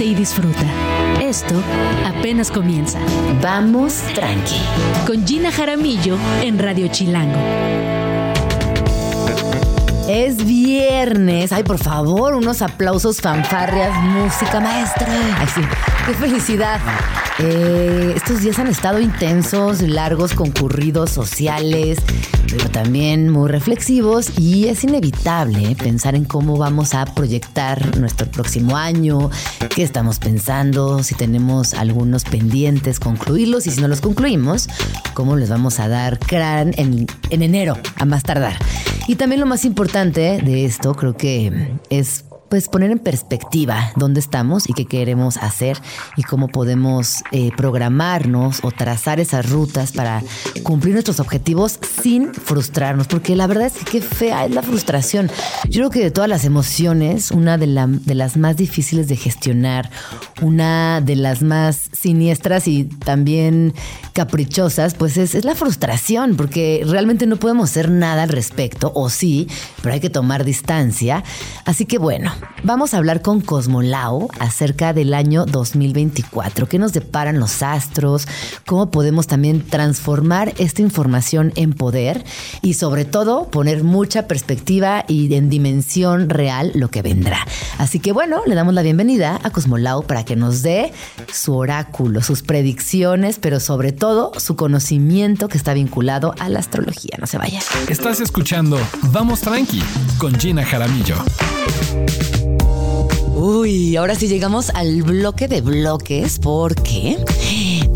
y disfruta. Esto apenas comienza. Vamos tranqui. Con Gina Jaramillo en Radio Chilango. Es viernes. Ay, por favor, unos aplausos, fanfarrias, música maestra. Ay, sí. Qué felicidad. Eh, estos días han estado intensos, largos, concurridos, sociales, pero también muy reflexivos y es inevitable pensar en cómo vamos a proyectar nuestro próximo año, qué estamos pensando, si tenemos algunos pendientes, concluirlos y si no los concluimos, cómo les vamos a dar crán en, en enero, a más tardar. Y también lo más importante de esto creo que es pues poner en perspectiva dónde estamos y qué queremos hacer y cómo podemos eh, programarnos o trazar esas rutas para cumplir nuestros objetivos sin frustrarnos, porque la verdad es que qué fea es la frustración. Yo creo que de todas las emociones, una de, las más difíciles de gestionar, una de las más siniestras y también caprichosas, pues es, es la frustración, porque realmente no podemos hacer nada al respecto, o sí, pero hay que tomar distancia. Así que bueno, Vamos a hablar con Cosmolao acerca del año 2024. ¿Qué nos deparan los astros? ¿Cómo podemos también transformar esta información en poder? Y sobre todo, poner mucha perspectiva y en dimensión real lo que vendrá. Así que bueno, le damos la bienvenida a Cosmolao para que nos dé su oráculo, sus predicciones, pero sobre todo su conocimiento que está vinculado a la astrología. No se vaya. Estás escuchando Vamos Tranqui con Gina Jaramillo. Uy, ahora sí llegamos al bloque de bloques porque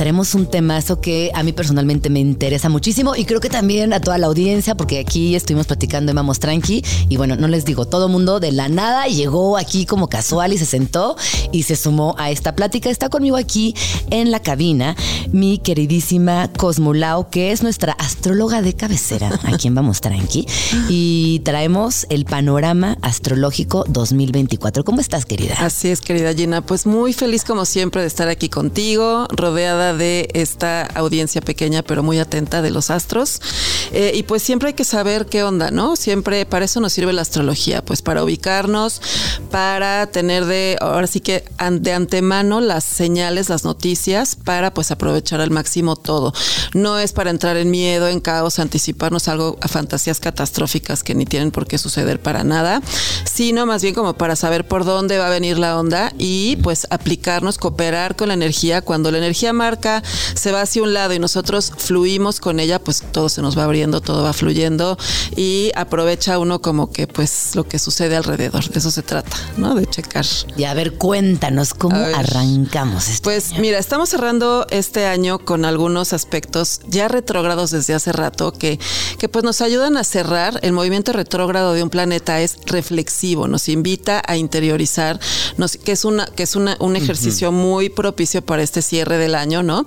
tenemos un temazo que a mí personalmente me interesa muchísimo y creo que también a toda la audiencia porque aquí estuvimos platicando en Vamos Tranqui y bueno, no les digo, todo mundo de la nada llegó aquí como casual y se sentó y se sumó a esta plática. Está conmigo aquí en la cabina mi queridísima Cosmolao, que es nuestra astróloga de cabecera, a quien Vamos Tranqui, y traemos el panorama astrológico 2024. ¿Cómo estás, querida. Así es, querida Gina. Pues muy feliz como siempre de estar aquí contigo, rodeada de esta audiencia pequeña pero muy atenta de los astros. Eh, y pues siempre hay que saber qué onda, ¿no? Siempre para eso nos sirve la astrología, pues para ubicarnos, para tener de, ahora sí que de antemano las señales, las noticias, para pues aprovechar al máximo todo. No es para entrar en miedo, en caos, anticiparnos algo a fantasías catastróficas que ni tienen por qué suceder para nada, sino más bien como para saber por dónde va a venir la onda y pues aplicarnos, cooperar con la energía. Cuando la energía marca se va hacia un lado y nosotros fluimos con ella, pues todo se nos va abriendo, todo va fluyendo y aprovecha uno como que pues lo que sucede alrededor. De eso se trata, ¿no? De checar. Y a ver, cuéntanos cómo arrancamos este Pues mira, estamos cerrando este año con algunos aspectos ya retrógrados desde hace rato que, que pues nos ayudan a cerrar. El movimiento retrógrado de un planeta es reflexivo, nos invita a interiorizar que es, una, que es un ejercicio muy propicio para este cierre del año, ¿no?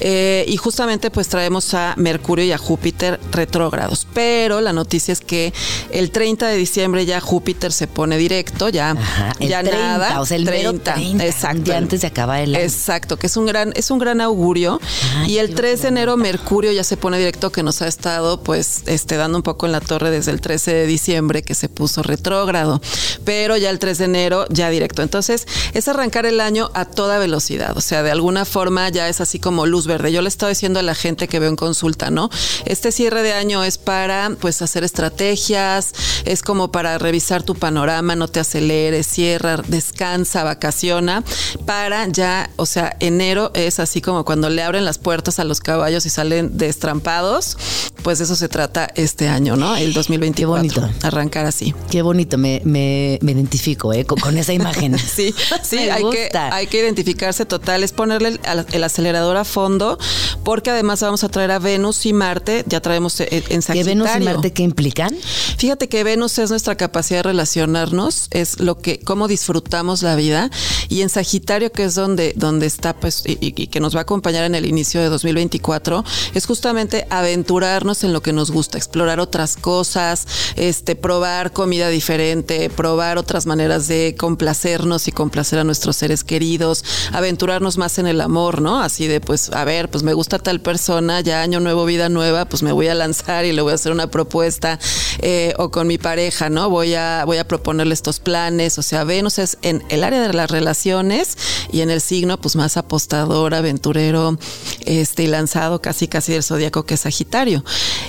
Eh, y justamente pues traemos a Mercurio y a Júpiter retrógrados. Pero la noticia es que el 30 de diciembre ya Júpiter se pone directo, ya, ya nada. O sea, el 30, exacto. antes de acabar el año. Exacto, que es un gran, es un gran augurio. y el 3 de enero Mercurio ya se pone directo, que nos ha estado pues este, dando un poco en la torre desde el 13 de diciembre que se puso retrógrado. Pero ya el 3 de enero ya directo. Entonces, es arrancar el año a toda velocidad. O sea, de alguna forma ya es así como luz verde. Yo le estaba diciendo a la gente que veo en consulta, ¿no? Este cierre de año es para, pues, hacer estrategias, es como para revisar tu panorama, no te aceleres, cierra, descansa, vacaciona, para ya, o sea, enero es así como cuando le abren las puertas a los caballos y salen destrampados, pues de eso se trata este año, ¿no? El 2024. Qué bonito. Arrancar así. Qué bonito, me, me, me identifico, ¿eh? Con, con esa imagen. sí, sí, hay que, hay que identificarse total, es ponerle el, acelerador a fondo, porque además vamos a traer a Venus y Marte, ya traemos eh, en Sagitario. ¿Qué Venus y Marte qué implican? Fíjate que Venus es nuestra capacidad de relacionarnos, es lo que, cómo disfrutamos la vida, y en Sagitario, que es donde, donde está, pues, y, que nos va a acompañar en el inicio de 2024, es justamente aventurarnos en lo que nos gusta, explorar otras cosas, este, probar comida diferente, probar otras maneras de complacernos y complacer a nuestros seres queridos, aventurarnos más en el amor, ¿no? Así de, pues, a ver, pues me gusta tal persona, ya año nuevo, vida nueva, pues me voy a lanzar y le voy a hacer una propuesta, eh, o con mi pareja, ¿no? Voy a, voy a proponerle estos planes, o sea, Venus es en el área de las relaciones y en el signo, pues más apostador, aventurero, este, y lanzado casi casi del zodiaco que es Sagitario.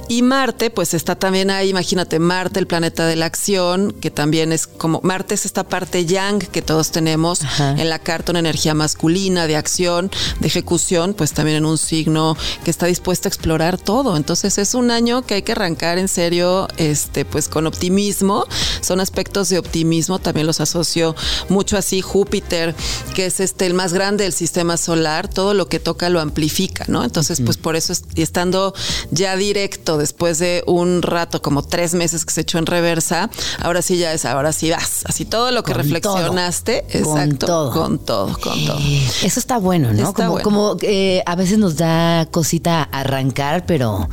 Y Marte, pues está también ahí, imagínate, Marte, el planeta de la acción, que también es como, Marte es esta parte yang que todos tenemos en la carta, una energía masculina de acción, de ejecución, pues también en un signo que está dispuesto a explorar todo. Entonces es un año que hay que arrancar en serio, este, pues con optimismo. Son aspectos de optimismo, también los asocio mucho así. Júpiter, que es este el más grande del sistema solar, todo lo que toca lo amplifica, ¿no? Entonces, pues por eso, y estando ya directo después de un rato, como tres meses que se echó en reversa, ahora sí ya es, ahora sí vas. Así todo lo que reflexionaste, exacto, con todo, con todo. Eso está bueno, ¿no? como, como eh, a veces nos da cosita arrancar, pero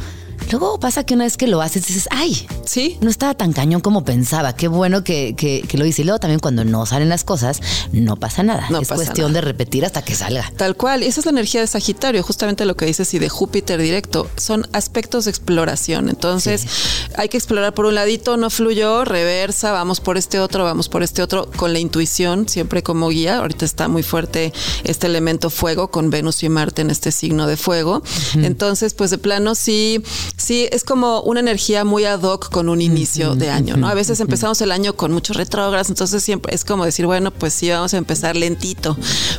Luego pasa que una vez que lo haces dices, ay, sí, no estaba tan cañón como pensaba. Qué bueno que, que, lo hice. Y luego también cuando no salen las cosas, no pasa nada. es cuestión de repetir hasta que salga. Tal cual. Y esa es la energía de Sagitario, justamente lo que dices y de Júpiter directo. Son aspectos de exploración. Entonces, hay que explorar por un ladito, no fluyó, reversa, vamos por este otro, vamos por este otro, con la intuición, siempre como guía. Ahorita está muy fuerte este elemento fuego con Venus y Marte en este signo de fuego. Entonces, pues de plano sí Sí, es como una energía muy ad hoc con un inicio de año, ¿no? A veces empezamos el año con muchos retrógrados, entonces siempre es como decir, bueno, pues sí, vamos a empezar lentito,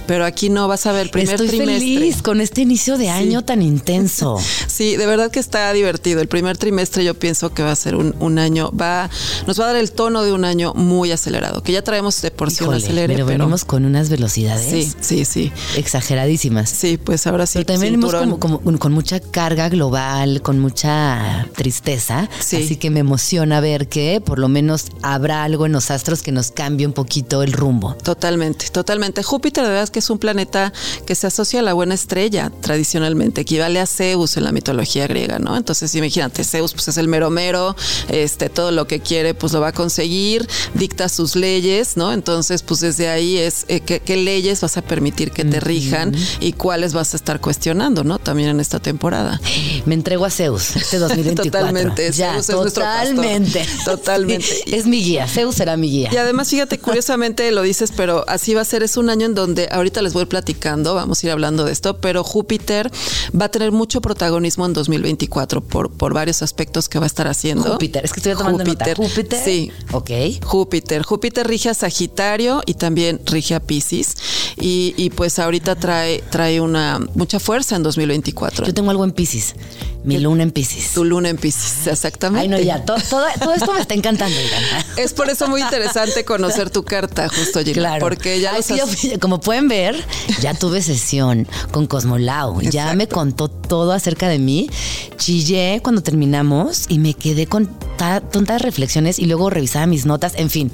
pero aquí no vas a ver el primer Estoy feliz con este inicio de año tan intenso. sí, de verdad que está divertido. El primer trimestre yo pienso que va a ser un, año, va, nos va a dar el tono de un año muy acelerado, que ya traemos de por sí un acelere, pero, venimos con unas velocidades. Sí, sí, sí. Exageradísimas. Sí, pues ahora sí. Pero también venimos como, con mucha carga global, con mucha tristeza. Así que me emociona ver que por lo menos habrá algo en los astros que nos cambie un poquito el rumbo. Totalmente, totalmente. Júpiter, de verdad, es que es un planeta que se asocia a la buena estrella tradicionalmente, equivale a Zeus en la mitología griega, ¿no? Entonces, imagínate, Zeus pues es el mero mero, este, todo lo que quiere pues lo va a conseguir, dicta sus leyes, ¿no? Entonces, pues desde ahí es eh, qué, leyes vas a permitir que te rijan y cuáles vas a estar cuestionando, ¿no? También en esta temporada. Me entrego a Zeus este 2024. Totalmente. Ya, totalmente. Totalmente. es mi guía. Zeus será mi guía. Y además, fíjate, curiosamente lo dices, pero así va a ser. Es un año en donde ahorita les voy platicando, vamos a ir hablando de esto, pero Júpiter va a tener mucho protagonismo en 2024 por, por varios aspectos que va a estar haciendo. Júpiter, es que estoy tomando Júpiter. nota. Júpiter. Sí. Ok. Júpiter. Júpiter rige a Sagitario y también rige a Pisces. Y, y pues ahorita trae, trae una mucha fuerza en 2024. Yo tengo algo en Pisces. Mi luna en Pisces. Tu luna en Pisces, exactamente. Ay, no, ya, todo, todo, esto me está encantando. Es por eso muy interesante conocer tu carta, justo, Gina. Claro. Porque ya Como pueden ver, ya tuve sesión con Cosmolau. Ya me contó todo acerca de mí. Chillé cuando terminamos y me quedé con tantas reflexiones y luego revisaba mis notas. En fin,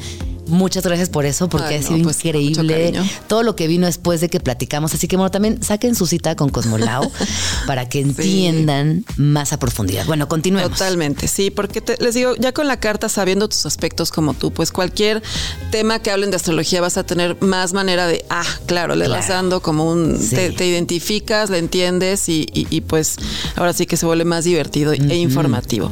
Muchas gracias por eso, porque ha sido pues, increíble todo lo que vino después de que platicamos. Así que bueno, también saquen su cita con Cosmolao para que entiendan más a profundidad. Bueno, continuemos. Totalmente, sí, porque les digo, ya con la carta, sabiendo tus aspectos como tú, pues cualquier tema que hablen de astrología vas a tener más manera de, ah, claro, le vas dando como un, te, identificas, le entiendes y, pues ahora sí que se vuelve más divertido e informativo.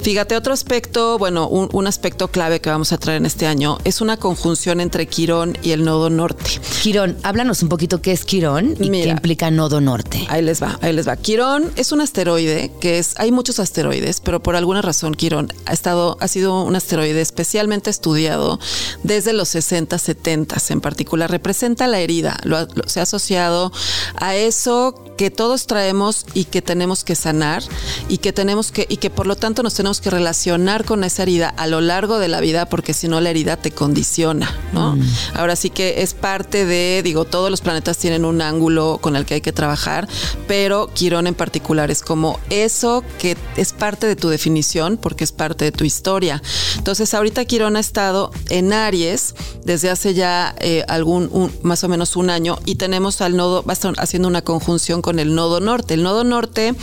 Fíjate, otro aspecto, bueno, un, un aspecto clave que vamos a traer en este año es una conjunción entre Quirón y el nodo norte. Quirón, háblanos un poquito qué es Quirón y qué implica nodo norte. Ahí les va, ahí les va. Quirón es un asteroide que es, hay muchos asteroides, pero por alguna razón Quirón ha estado, ha sido un asteroide especialmente estudiado desde los 60, 70 en particular. Representa la herida, se ha asociado a eso que todos traemos y que tenemos que sanar y que tenemos que, y que por lo tanto nos tenemos que relacionar con esa herida a lo largo de la vida porque si no la herida te condiciona, ¿no? Mm. Ahora sí que es parte de, digo, todos los planetas tienen un ángulo con el que hay que trabajar, pero Quirón en particular es como eso que es parte de tu definición porque es parte de tu historia. Entonces ahorita Quirón ha estado en Aries desde hace ya eh, algún, un- más o menos un año y tenemos al nodo, va a estar haciendo una conjunción con el nodo norte. El nodo norte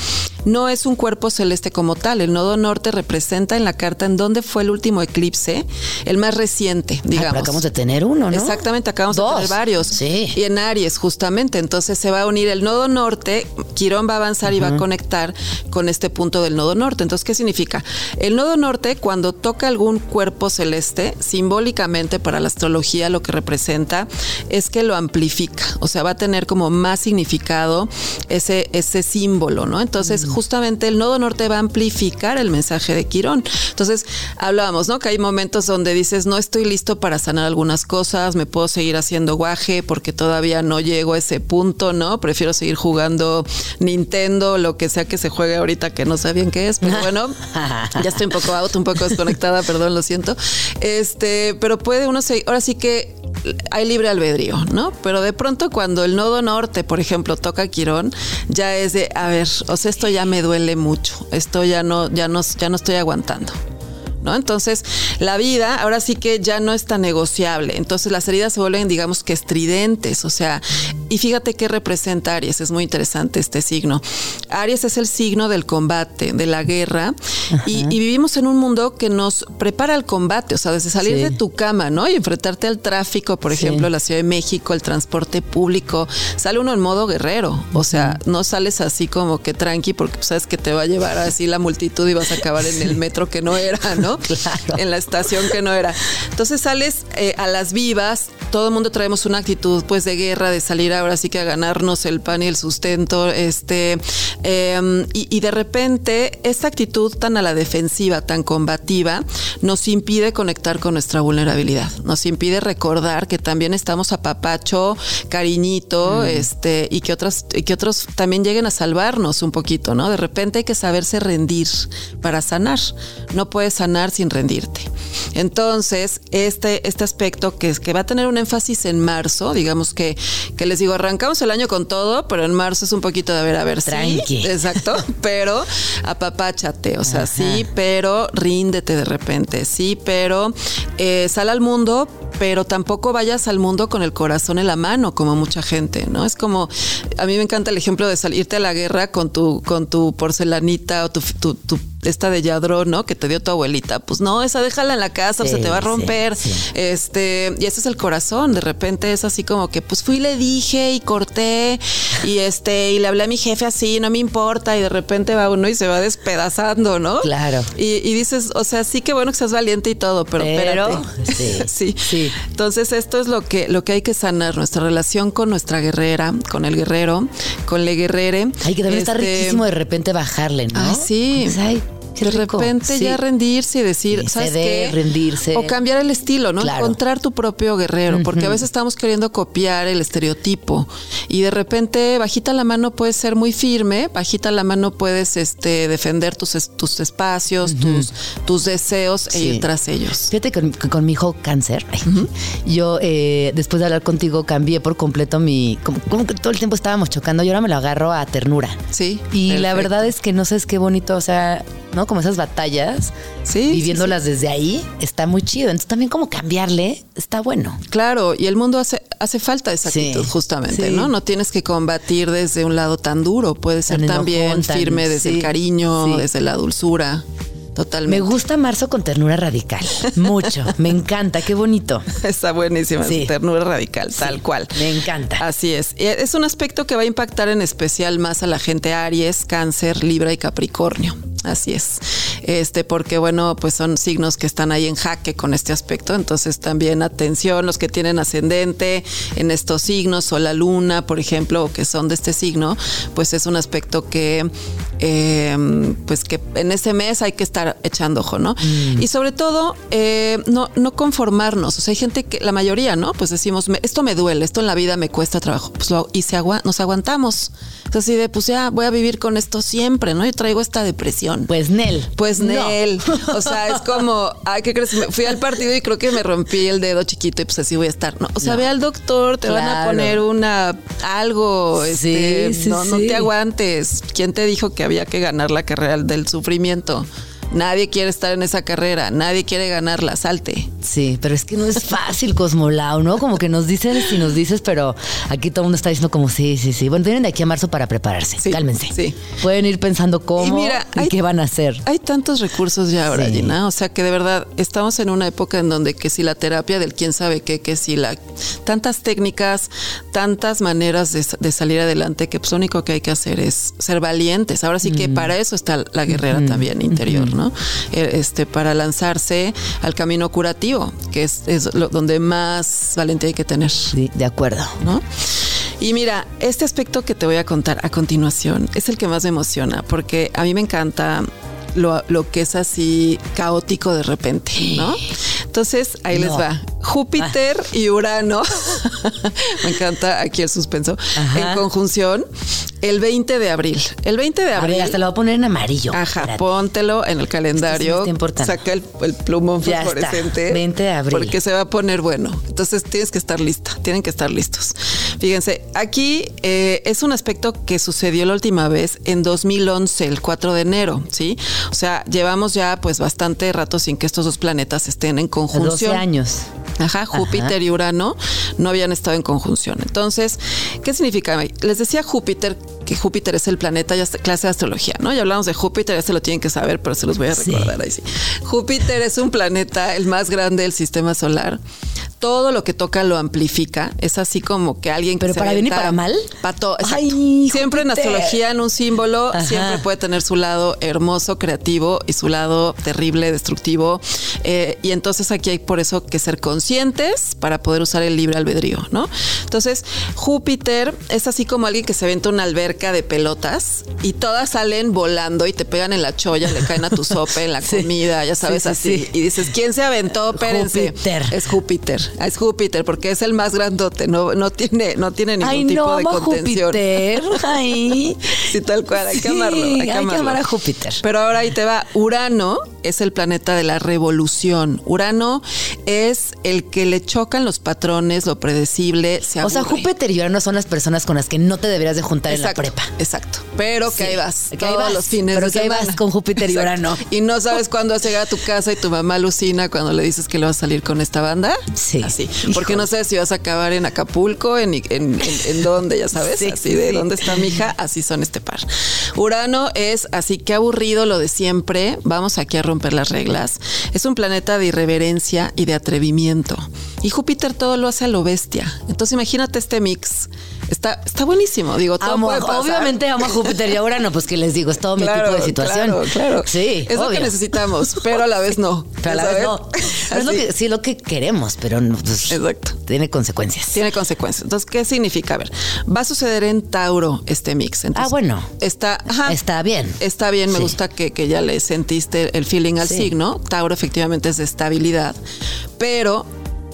no es un cuerpo celeste como tal. El nodo norte representa en la carta en dónde fue el último eclipse, el más reciente, Pero digamos. acabamos de tener uno, ¿no? Exactamente, acabamos Dos. de tener varios. Sí. Y en Aries, justamente. Entonces se va a unir el nodo norte, Quirón va a avanzar y va a conectar con este punto del nodo norte. Entonces, ¿qué significa? El nodo norte, cuando toca algún cuerpo celeste, simbólicamente para la astrología lo que representa es que lo amplifica. O sea, va a tener como más significado ese, ese símbolo, ¿no? Entonces, justamente el nodo norte va a amplificar el mensaje de Quirón. Entonces, hablábamos, ¿no? Que hay momentos donde dices, no estoy listo para sanar algunas cosas, me puedo seguir haciendo guaje porque todavía no llego a ese punto, ¿no? Prefiero seguir jugando Nintendo, lo que sea que se juegue ahorita que no sé bien qué es, pero bueno, ya estoy un poco out, un poco desconectada, perdón, lo siento. Este, pero puede uno seguir, ahora sí que hay libre albedrío, ¿no? Pero de pronto cuando el nodo norte, por ejemplo, toca Quirón, ya es de, a ver, o sea, esto ya me duele mucho, esto ya no, ya no, ya no estoy aguantando. ¿No? Entonces, la vida ahora sí que ya no es tan negociable. Entonces, las heridas se vuelven, digamos que estridentes. O sea, y fíjate qué representa Aries. Es muy interesante este signo. Aries es el signo del combate, de la guerra. Y, y vivimos en un mundo que nos prepara al combate. O sea, desde salir Sí. de tu cama, ¿no? Y enfrentarte al tráfico, por Sí. ejemplo, la Ciudad de México, el transporte público. Sale uno en modo guerrero. O sea, no sales así como que tranqui porque sabes que te va a llevar así la multitud y vas a acabar en el metro que no era, ¿no? Claro. En la estación que no era. Entonces sales eh, a las vivas, todo el mundo traemos una actitud pues de guerra, de salir ahora sí que a ganarnos el pan y el sustento, este, eh, y, y de repente esta actitud tan a la defensiva, tan combativa, nos impide conectar con nuestra vulnerabilidad, nos impide recordar que también estamos a papacho, cariñito, este, y que otras, y que otros también lleguen a salvarnos un poquito, ¿no? De repente hay que saberse rendir para sanar. No puedes sanar sin rendirte. Entonces, este, este aspecto que, es, que va a tener un énfasis en marzo, digamos que, que les digo, arrancamos el año con todo, pero en marzo es un poquito de a ver, a ver, Tranqui. sí, exacto, pero apapáchate, o sea, sí, pero ríndete de repente, sí, pero eh, sal al mundo, pero tampoco vayas al mundo con el corazón en la mano, como mucha gente, ¿no? Es como, a mí me encanta el ejemplo de salirte a la guerra con tu, con tu porcelanita o tu, tu, tu- esta de yadrón, ¿no? Que te dio tu abuelita. Pues no, esa déjala en la casa, Sí, se te va a romper. sí. Este, y ese es el corazón. De repente es así como que, pues fui y le dije y corté y este, y le hablé a mi jefe así, no me importa. Y de repente va uno y se va despedazando, ¿no? Claro. Y, y dices, o sea, sí que bueno que seas valiente y todo, pero, Pero, espérate. sí, sí. Entonces, esto es lo que, lo que hay que sanar, nuestra relación con nuestra guerrera, con el guerrero, con le guerrere. Ay, que también está Este, riquísimo de repente bajarle, ¿no? Ay, sí. Dices, Ay, qué de rico. repente Sí. ya rendirse y decir, Sí, ¿sabes qué? rendirse. O cambiar el estilo, ¿no? Claro. Encontrar tu propio guerrero, porque a veces estamos queriendo copiar el estereotipo y de repente bajita la mano puedes ser muy firme, bajita la mano puedes este defender tus tus espacios, tus tus deseos e Sí. ir tras ellos. Fíjate que con, mi hijo cáncer, yo eh, después de hablar contigo cambié por completo mi... Como, como que todo el tiempo estábamos chocando y ahora me lo agarro a ternura. Sí. Y la verdad es que no sabes qué bonito, o sea, ¿no? Como esas batallas, Sí, viviéndolas desde ahí, está muy chido. Entonces también como cambiarle está bueno. Claro, y el mundo hace, hace falta esa Sí, actitud, justamente. ¿no? No tienes que combatir desde un lado tan duro, puede ser Tan también firme desde el cariño, desde la dulzura. Totalmente. Me gusta marzo con ternura radical. Mucho. me encanta. Qué bonito. Está buenísima, Sí. ternura radical, tal cual. Me encanta. Así es. Es un aspecto que va a impactar en especial más a la gente Aries, Cáncer, Libra y Capricornio. Así es. Este, porque bueno, pues son signos que están ahí en jaque con este aspecto. Entonces también atención, los que tienen ascendente en estos signos o la luna, por ejemplo, o que son de este signo, pues es un aspecto que eh, pues que en ese mes hay que estar echando ojo, ¿no? Mm. Y sobre todo, eh, no, no conformarnos. O sea, hay gente que, la mayoría, ¿no? Pues decimos, me- esto me duele, esto en la vida me cuesta trabajo. Pues lo- y se agua- nos aguantamos. Es así de, pues ya voy a vivir con esto siempre, ¿no? Yo traigo esta depresión. Pues Nel. Pues No. Nel. O sea, es como, ay, ¿qué crees? Me fui al partido y creo que me rompí el dedo chiquito y pues así voy a estar. No, o sea, No. ve al doctor, te van a poner una algo, Sí, este, sí, no, te aguantes. ¿Quién te dijo que había que ganar la carrera del sufrimiento? Nadie quiere estar en esa carrera, nadie quiere ganarla, salte. Sí, pero es que no es fácil, Cosmolau, ¿no? Como que nos dicen si nos dices, pero aquí todo el mundo está diciendo como sí, sí, sí. Bueno, tienen de aquí a marzo para prepararse. Sí, Cálmense. sí. Pueden ir pensando cómo Y y, hay- qué van a hacer. Hay tantos recursos ya ahora, Sí. Gina. O sea que de verdad estamos en una época en donde que si la terapia del quién sabe qué, que si la tantas técnicas, tantas maneras de, de salir adelante, que pues lo único que hay que hacer es ser valientes. Ahora sí que para eso está la guerrera también interior, ¿no? Eh, Este, para lanzarse al camino curativo, que es, es lo, donde más valentía hay que tener. Sí, de acuerdo. ¿no? Y mira, este aspecto que te voy a contar a continuación es el que más me emociona, porque a mí me encanta lo, lo que es así caótico de repente, ¿no? Entonces, ahí les va. Júpiter y Urano, me encanta aquí el suspenso, Ajá. en conjunción el 20 de abril. El 20 de A abril. ver, hasta lo voy a poner en amarillo. Ajá, Espérate. póntelo en el calendario. importante. saca el, el plumón Ya está, fosforescente. 20 de abril. Porque se va a poner bueno. Entonces tienes que estar lista, tienen que estar listos. Fíjense, aquí eh, es un aspecto que sucedió la última vez en 2011, el 4 de enero, ¿sí? O sea, llevamos ya pues bastante rato sin que estos dos planetas estén en 12 conjunción. años. Ajá, Júpiter y Urano no habían estado en conjunción. Entonces, ¿qué significa? Les decía Júpiter que Júpiter es el planeta, ya clase de astrología, ¿no? Ya hablamos de Júpiter, ya se lo tienen que saber, pero se los voy a Sí. recordar ahí sí. Júpiter es un planeta, el más grande del sistema solar. Todo lo que toca lo amplifica. Es así como que alguien que ¿Pero se para bien y avienta- para mal? Para todo. Ay, Siempre en astrología, en un símbolo, Ajá. siempre puede tener su lado hermoso, creativo y su lado terrible, destructivo. Eh, y entonces aquí hay por eso que ser conscientes para poder usar el libre albedrío, ¿no? Entonces, Júpiter es así como alguien que se aventa una alberca de pelotas y todas salen volando y te pegan en la cholla, le caen a tu sopa, en la Sí. comida, ya sabes, Sí, sí, así. sí. Y dices, ¿quién se aventó? Espérense. Júpiter. Es Júpiter. Es Júpiter porque es el más grandote, no, no tiene, no tiene ningún Ay, tipo no, de amo contención. Júpiter. Ay. Sí, tal cual, hay que amarlo. Hay que, hay que amarlo. amar a Júpiter. Pero ahora ahí te va. Urano es el planeta de la revolución. Urano es el que le chocan los patrones, lo predecible, se O sea. Júpiter y Urano son las personas con las que no te deberías de juntar Exacto, en la prepa. exacto. Pero que Sí, ahí vas. que ahí vas, los fines pero de que ahí semana. vas con Júpiter y. Urano. Y no sabes cuándo vas a llegar a tu casa y tu mamá alucina cuando le dices que le vas a salir con esta banda. Sí. Así. Porque no sabes si vas a acabar en Acapulco, en, en, en, en dónde, ya sabes. Sí, así de sí. dónde está mi hija, así son este par. Urano es así que aburrido lo de siempre. Vamos aquí a romper las reglas. Es un planeta de irreverencia y de atrevimiento. Y Júpiter todo lo hace a lo bestia. Entonces imagínate este mix. Está, está buenísimo. Digo, todo Amo, puede pasar. obviamente amo a Júpiter y a Urano, pues que les digo, es todo mi tipo de situación. Claro, claro. Sí, es lo que necesitamos, pero a la vez no. Pero a la ¿ya vez no. Es lo que, sí, lo que queremos, pero no, pues, Exacto. tiene consecuencias. Tiene consecuencias. Entonces, ¿qué significa? A ver, va a suceder en Tauro este mix. Entonces, Ah, bueno. Está, ajá, Está bien. Está bien, me Sí. gusta que, que ya le sentiste el feeling al Sí. signo. Tauro efectivamente es de estabilidad, pero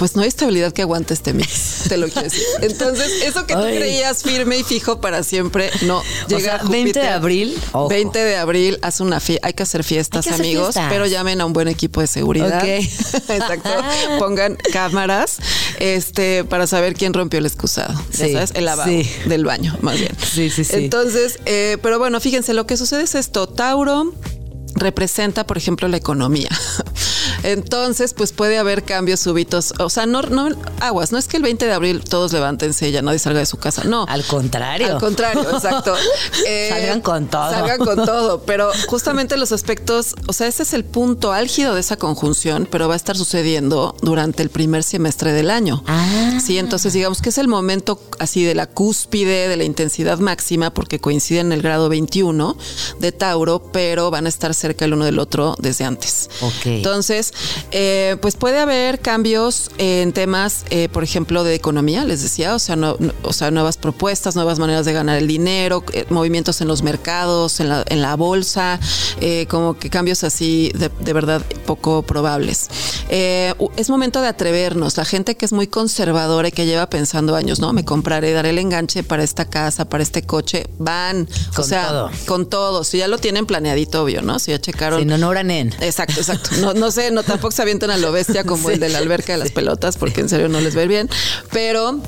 pues no hay estabilidad que aguante este mix, te lo quiero decir. Entonces, eso que tú Ay. creías firme y fijo para siempre, no. Llega sea, 20 de abril, ojo. 20 de abril, haz una fiesta, hay que hacer fiestas, Hay que hacer amigos, fiestas. pero llamen a un buen equipo de seguridad. Ok. Exacto. Pongan cámaras este, para saber quién rompió el excusado. Ya Sí, sabes, el lavabo sí. del baño, más bien. Sí, sí, sí. Entonces, eh, pero bueno, fíjense, lo que sucede es esto. Tauro representa, por ejemplo, la economía. Entonces, pues puede haber cambios súbitos. O sea, no, no, aguas, no es que el 20 de abril todos levántense y ya nadie salga de su casa. No. Al contrario. Al contrario, exacto. Eh, Salgan con todo. Salgan con todo. Pero justamente los aspectos, o sea, ese es el punto álgido de esa conjunción, pero va a estar sucediendo durante el primer semestre del año. Ah. Sí, entonces digamos que es el momento así de la cúspide, de la intensidad máxima, porque coinciden en el grado 21 de Tauro, pero van a estar cerca el uno del otro desde antes. Ok. Entonces, Entonces, eh, pues puede haber cambios en temas, eh, por ejemplo, de economía, les decía, o sea, no, no- o sea, nuevas propuestas, nuevas maneras de ganar el dinero, eh, movimientos en los mercados, en la, en la bolsa, eh, como que cambios así de, de verdad poco probables. Eh, es momento de atrevernos. La gente que es muy conservadora y que lleva pensando años, no, me compraré, daré el enganche para esta casa, para este coche, van, o Con sea, todo. con todo. Si ya lo tienen planeadito, obvio, ¿no? Si ya checaron. Si no, no en. Exacto, exacto. No, no sé, no tampoco se avientan a lo bestia como el de la alberca de las pelotas, porque en serio no les va a ir bien. Pero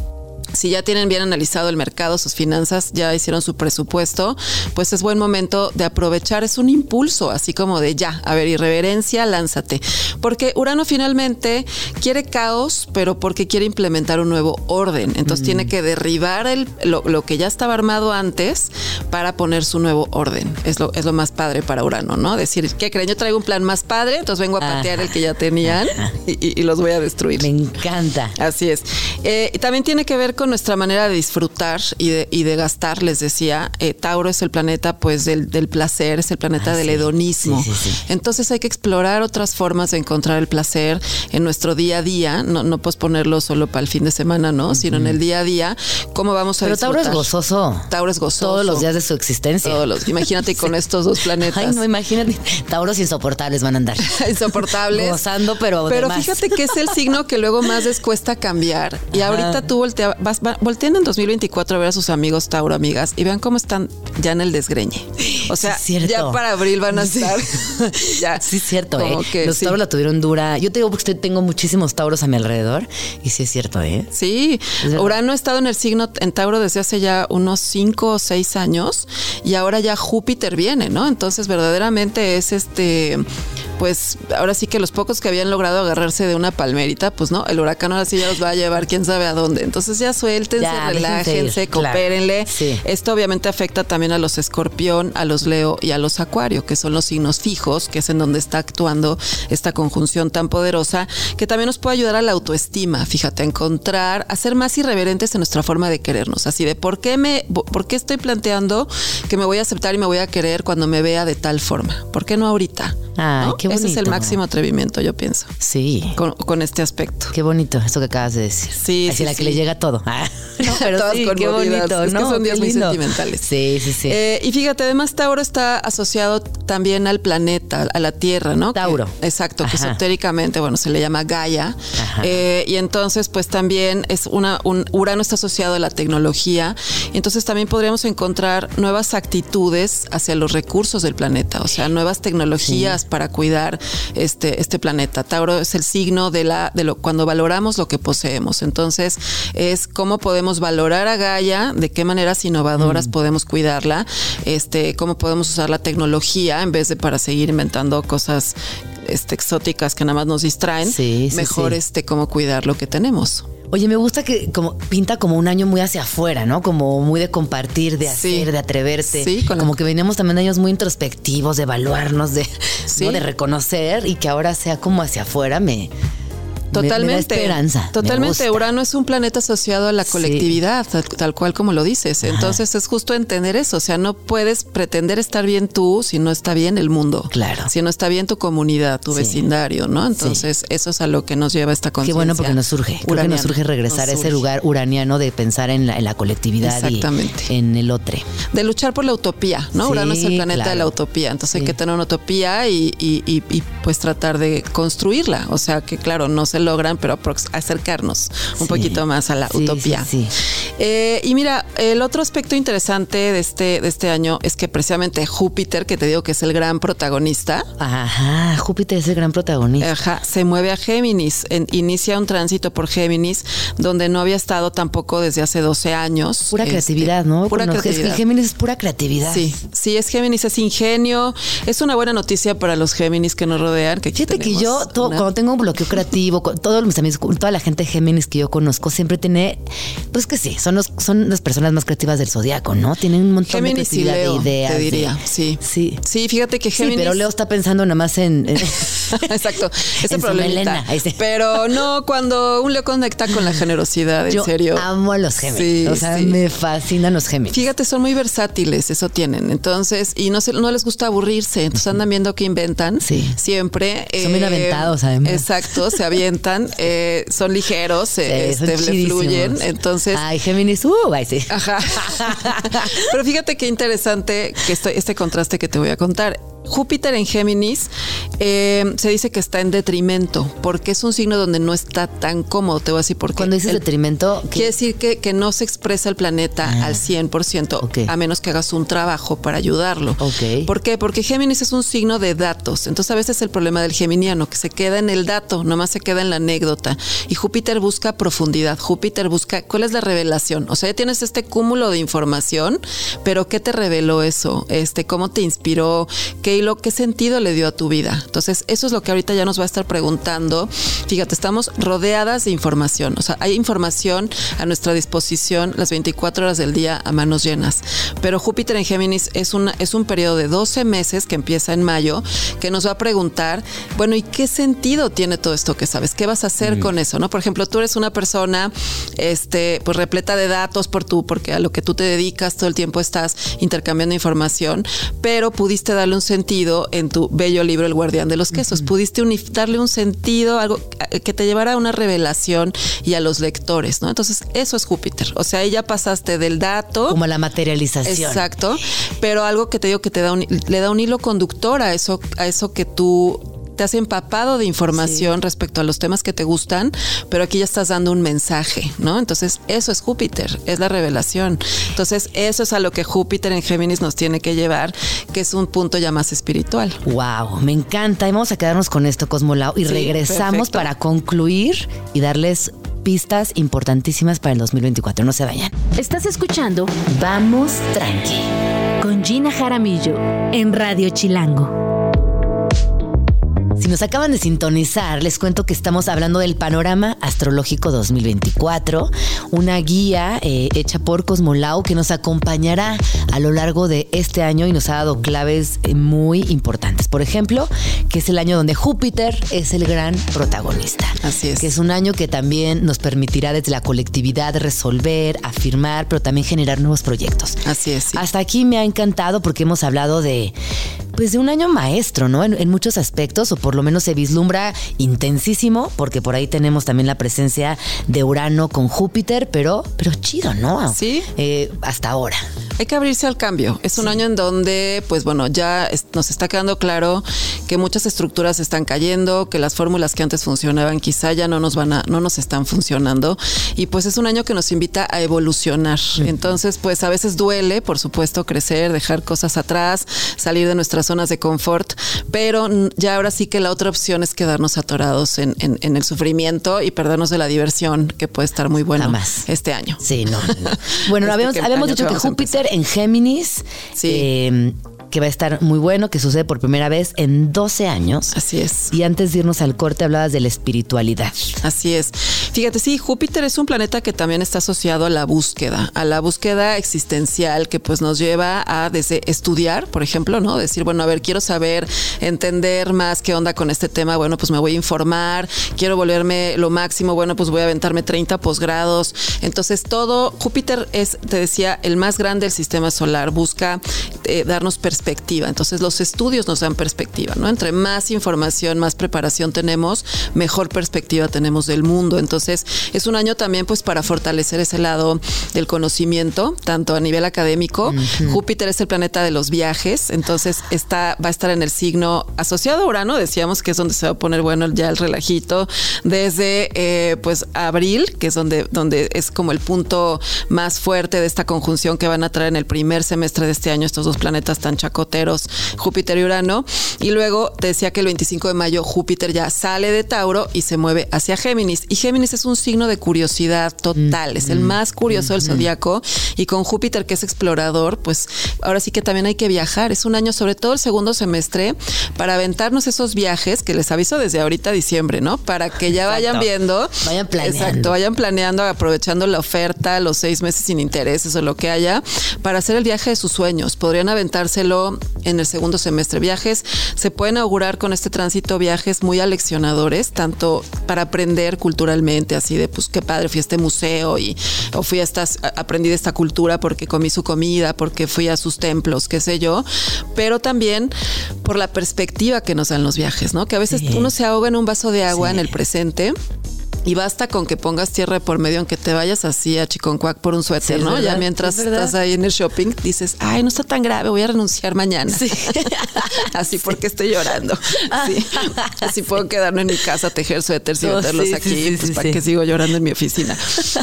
si ya tienen bien analizado el mercado, sus finanzas, ya hicieron su presupuesto, pues es buen momento de aprovechar. Es un impulso, así como de ya, a ver, irreverencia, lánzate. Porque Urano finalmente quiere caos, pero porque quiere implementar un nuevo orden. Entonces tiene que derribar el, lo, lo que ya estaba armado antes para poner su nuevo orden. Es lo, es lo más padre para Urano, ¿no? Decir, ¿qué creen? Yo traigo un plan más padre, entonces vengo a patear el que ya tenían y, los voy a destruir. Me encanta. Así es. Eh, también tiene que ver con nuestra manera de disfrutar y de, y de gastar, les decía. Eh, Tauro es el planeta pues del, del placer, es el planeta Ah, del sí. hedonismo. Sí, sí, sí. Entonces hay que explorar otras formas de encontrar el placer en nuestro día a día, no, no posponerlo solo para el fin de semana, ¿no? Sino en el día a día, cómo vamos a Pero Tauro es gozoso. Tauro es gozoso. Todos los días de su existencia. Todos los- imagínate con estos dos planetas. Ay, no, imagínate. Tauros insoportables van a andar. insoportables. Gozando, pero Pero fíjate que es el signo que luego más les cuesta cambiar. Y Ajá. ahorita tú voltea, va- volteen en 2024 a ver a sus amigos Tauro, amigas, y vean cómo están ya en el desgreñe. O sea, Sí, ya para abril van a Sí. estar. ya. Sí, es cierto, ¿eh? que Los sí. tauros la tuvieron dura. Yo te digo porque tengo muchísimos tauros a mi alrededor. Y sí es cierto, ¿eh? Sí, Es. Urano ha estado en el signo en Tauro desde hace ya unos cinco o seis años y ahora ya Júpiter viene, ¿no? Entonces verdaderamente es este, pues ahora sí que los pocos que habían logrado agarrarse de una palmerita, pues no, el huracán ahora sí ya los va a llevar quién sabe a dónde. Entonces ya suéltense, Ya, relájense, claro. coopérenle. Sí. Esto obviamente afecta también a los escorpión, a los leo y a los acuario, que son los signos fijos, que es en donde está actuando esta conjunción tan poderosa, que también nos puede ayudar a la autoestima, fíjate, a encontrar, a ser más irreverentes en nuestra forma de querernos, así de por qué me, por qué estoy planteando que me voy a aceptar y me voy a querer cuando me vea de tal forma, ¿por qué no ahorita? Ay, ¿No? qué Ese es el bonito. máximo atrevimiento, yo pienso, Sí. con, con este aspecto. Qué bonito eso que acabas de decir. Sí, Así sí, la que sí. le llega todo. Ah, no, pero Todas sí, qué bonito. Es que son días muy sentimentales. Sí, sí, sí. Eh, y fíjate, además Tauro está asociado también al planeta, a la Tierra, ¿no? Que- Tauro. exacto, que esotéricamente, bueno, se le llama Gaia. Eh, y entonces, pues también es una, un Urano está asociado a la tecnología. Y entonces también podríamos encontrar nuevas actitudes hacia los recursos del planeta, o sea, nuevas tecnologías para cuidar este, este planeta. Tauro es el signo de la, de lo, cuando valoramos lo que poseemos. Entonces, es cómo podemos valorar a Gaia, de qué maneras innovadoras podemos cuidarla, este, cómo podemos usar la tecnología en vez de para seguir inventando cosas este, exóticas que nada más nos distraen. Sí, sí, Mejor sí. este cómo cuidar lo que tenemos. Oye, me gusta que como pinta como un año muy hacia afuera, ¿no? Como muy de compartir, de Sí. hacer, de atreverte. Sí, con la- como que veníamos también de años muy introspectivos, de evaluarnos, de, Sí. ¿no? de reconocer y que ahora sea como hacia afuera me, me- me da Totalmente. esperanza. me Totalmente. Urano es un planeta asociado a la colectividad, tal, tal cual como lo dices. Entonces es justo entender eso. O sea, no puedes pretender estar bien tú si no está bien el mundo. Claro. Si no está bien tu comunidad, tu Sí. vecindario, ¿no? Entonces eso es a lo que nos lleva esta Qué conciencia. bueno porque nos surge. Creo que nos surge regresar Nos a ese lugar uraniano de pensar en la, en la colectividad Exactamente. y en el otro. de luchar por la utopía, ¿no? Urano es el planeta de la utopía, entonces hay que tener una utopía y, y- y- y, pues tratar de construirla. O sea que claro, no se logran, pero acercarnos un Sí. poquito más a la Sí, utopía. sí, Eh, y mira, el otro aspecto interesante de este, de este año es que precisamente Júpiter, que te digo que es el gran protagonista, Ajá, Júpiter es el gran protagonista. Ajá, se mueve a Géminis, en- inicia un tránsito por Géminis, donde no había estado tampoco desde hace 12 años. Pura Este, creatividad, ¿no? Pura Bueno, es que creatividad. Géminis es pura creatividad. Sí, sí, es Géminis, es ingenio. Es una buena noticia para los Géminis que nos rodean. Que Fíjate que yo, una- cuando tengo un bloqueo creativo, todos mis amigos, toda la gente de Géminis que yo conozco, siempre tiene Pues que sí, son, los, son las personas más creativas del zodiaco, ¿no? Tienen un montón Géminis de y Leo, de ideas. te de- diría, sí. Sí. Sí, fíjate que Sí, Géminis... pero Leo está pensando nada más en. en- Exacto, ese ahí sí. Pero no, cuando un Leo conecta con la generosidad, en Yo serio. amo a los Géminis. Sí, o sea, sí. me fascinan los Géminis. Fíjate, son muy versátiles, eso tienen. Entonces, y no se, no les gusta aburrirse. Entonces andan viendo qué inventan. Sí. Siempre. eh, Son bien aventados, además. Exacto, se avientan, eh, son ligeros, eh, son este, le fluyen. Entonces. Ay, Géminis, uh, ay, sí. Ajá. Pero fíjate qué interesante que estoy, este contraste que te voy a contar. Júpiter en Géminis eh, se dice que está en detrimento porque es un signo donde no está tan cómodo. Te voy a decir por qué. Cuando dices El- detrimento, ¿qué? Quiere decir que, que no se expresa el planeta Ah, al 100%, ok. a menos que hagas un trabajo para ayudarlo. ¿Por qué? Porque Géminis es un signo de datos. Entonces a veces el problema del geminiano, que se queda en el dato, nomás se queda en la anécdota. Y Júpiter busca profundidad, Júpiter busca cuál es la revelación. O sea, ya tienes este cúmulo de información, pero ¿qué te reveló eso? Este, ¿Cómo te inspiró? ¿Qué hilo, qué sentido le dio a tu vida? Entonces eso es lo que ahorita ya nos va a estar preguntando. Fíjate, estamos rodeadas de información. O sea, hay información a nuestra disposición las 24 horas del día a manos llenas. Pero Júpiter en Géminis es, una, es un periodo de 12 meses que empieza en mayo, que nos va a preguntar, bueno, ¿y qué sentido tiene todo esto que sabes? ¿Qué vas a hacer con eso? ¿no? Por ejemplo, tú eres una persona este, pues repleta de datos por tu, porque a lo que tú te dedicas todo el tiempo estás intercambiando información, pero pudiste darle un sentido en tu bello libro El Guardián de los Quesos. Pudiste darle un sentido, algo que te llevara a una revelación y a los lectores, ¿no? Entonces, eso es Júpiter. O sea, ahí ya pasaste del dato. Como la materialización. Exacto, pero algo que te digo que te da un, le da un hilo conductor a eso, a eso que tú te has empapado de información respecto a los temas que te gustan, pero aquí ya estás dando un mensaje, ¿no? Entonces, eso es Júpiter, es la revelación. Entonces, eso es a lo que Júpiter en Géminis nos tiene que llevar, que es un punto ya más espiritual. Wow, me encanta. Y vamos a quedarnos con esto, Cosmolao. Y Sí, regresamos perfecto. para concluir y darles pistas importantísimas para el 2024. No se vayan. Estás escuchando Vamos tranqui. con Gina Jaramillo en Radio Chilango. Si nos acaban de sintonizar, les cuento que estamos hablando del panorama astrológico 2024, una guía eh, hecha por Cosmolau que nos acompañará a lo largo de este año y nos ha dado claves eh, muy importantes. Por ejemplo, que es el año donde Júpiter es el gran protagonista. Así es. Que es un año que también nos permitirá desde la colectividad resolver, afirmar, pero también generar nuevos proyectos. Así es. sí. Hasta aquí me ha encantado porque hemos hablado de, pues de un año maestro, ¿no? En, en muchos aspectos, o por lo menos se vislumbra intensísimo, porque por ahí tenemos también la presencia de Urano con Júpiter, pero, pero chido, ¿no? Sí. Eh, hasta ahora. Hay que abrirse al cambio. Es un año en donde, pues bueno, ya es- nos está quedando claro que muchas estructuras están cayendo, que las fórmulas que antes funcionaban quizá ya no nos van a, no nos están funcionando. Y pues es un año que nos invita a evolucionar. Entonces, pues a veces duele, por supuesto, crecer, dejar cosas atrás, salir de nuestras zonas de confort, pero ya ahora sí que la otra opción es quedarnos atorados en, en- en el sufrimiento y perdernos de la diversión, que puede estar muy bueno Jamás. este año. Sí, no. no. Bueno, Este habíamos, habíamos dicho que Júpiter en Géminis, Sí. eh, que va a estar muy bueno, que sucede por primera vez en 12 años. Así es. Y antes de irnos al corte hablabas de la espiritualidad. Así es. Fíjate, sí, Júpiter es un planeta que también está asociado a la búsqueda, a la búsqueda existencial que pues nos lleva a desde estudiar, por ejemplo, ¿no? Decir, bueno, a ver, quiero saber, entender más qué onda con este tema, bueno, pues me voy a informar, quiero volverme lo máximo, bueno, pues voy a aventarme 30 posgrados. Entonces, todo, Júpiter es, te decía, el más grande del sistema solar, busca eh, darnos perspectiva. Entonces, los estudios nos dan perspectiva, ¿no? Entre más información, más preparación tenemos, mejor perspectiva tenemos del mundo. Entonces, es un año también pues para fortalecer ese lado del conocimiento, tanto a nivel académico. Júpiter es el planeta de los viajes, entonces está, va a estar en el signo asociado a Urano, decíamos que es donde se va a poner bueno ya el relajito, desde eh, pues abril, que es donde, donde es como el punto más fuerte de esta conjunción que van a traer en el primer semestre de este año estos dos planetas tan, cha- Júpiter y Urano. Y luego te decía que el 25 de mayo Júpiter ya sale de Tauro y se mueve hacia Géminis. Y Géminis es un signo de curiosidad total, es el más curioso del zodiaco. Y con Júpiter, que es explorador, pues ahora sí que también hay que viajar. Es un año, sobre todo el segundo semestre, para aventarnos esos viajes que les aviso desde ahorita diciembre, ¿no? Para que ya vayan viendo. Vayan planeando. Exacto, vayan planeando, aprovechando la oferta, los seis meses sin intereses o lo que haya, para hacer el viaje de sus sueños. Podrían aventárselo en el segundo semestre. Viajes, se pueden augurar con este tránsito viajes muy aleccionadores, tanto para aprender culturalmente, así de, pues qué padre, fui a este museo y o fui a estas, aprendí de esta cultura porque comí su comida, porque fui a sus templos, qué sé yo, pero también por la perspectiva que nos dan los viajes, ¿no? Que a veces uno se ahoga en un vaso de agua en el presente y basta con que pongas tierra por medio, aunque te vayas así a Chiconcuac por un suéter, Sí, ¿no? Ya mientras es estás ahí en el shopping, dices, ay, no está tan grave, voy a renunciar mañana. así porque estoy llorando. Sí. Así puedo quedarme en mi casa a tejer suéteres y Oh, venderlos sí, aquí, sí, sí, pues sí, para sí. que sigo llorando en mi oficina.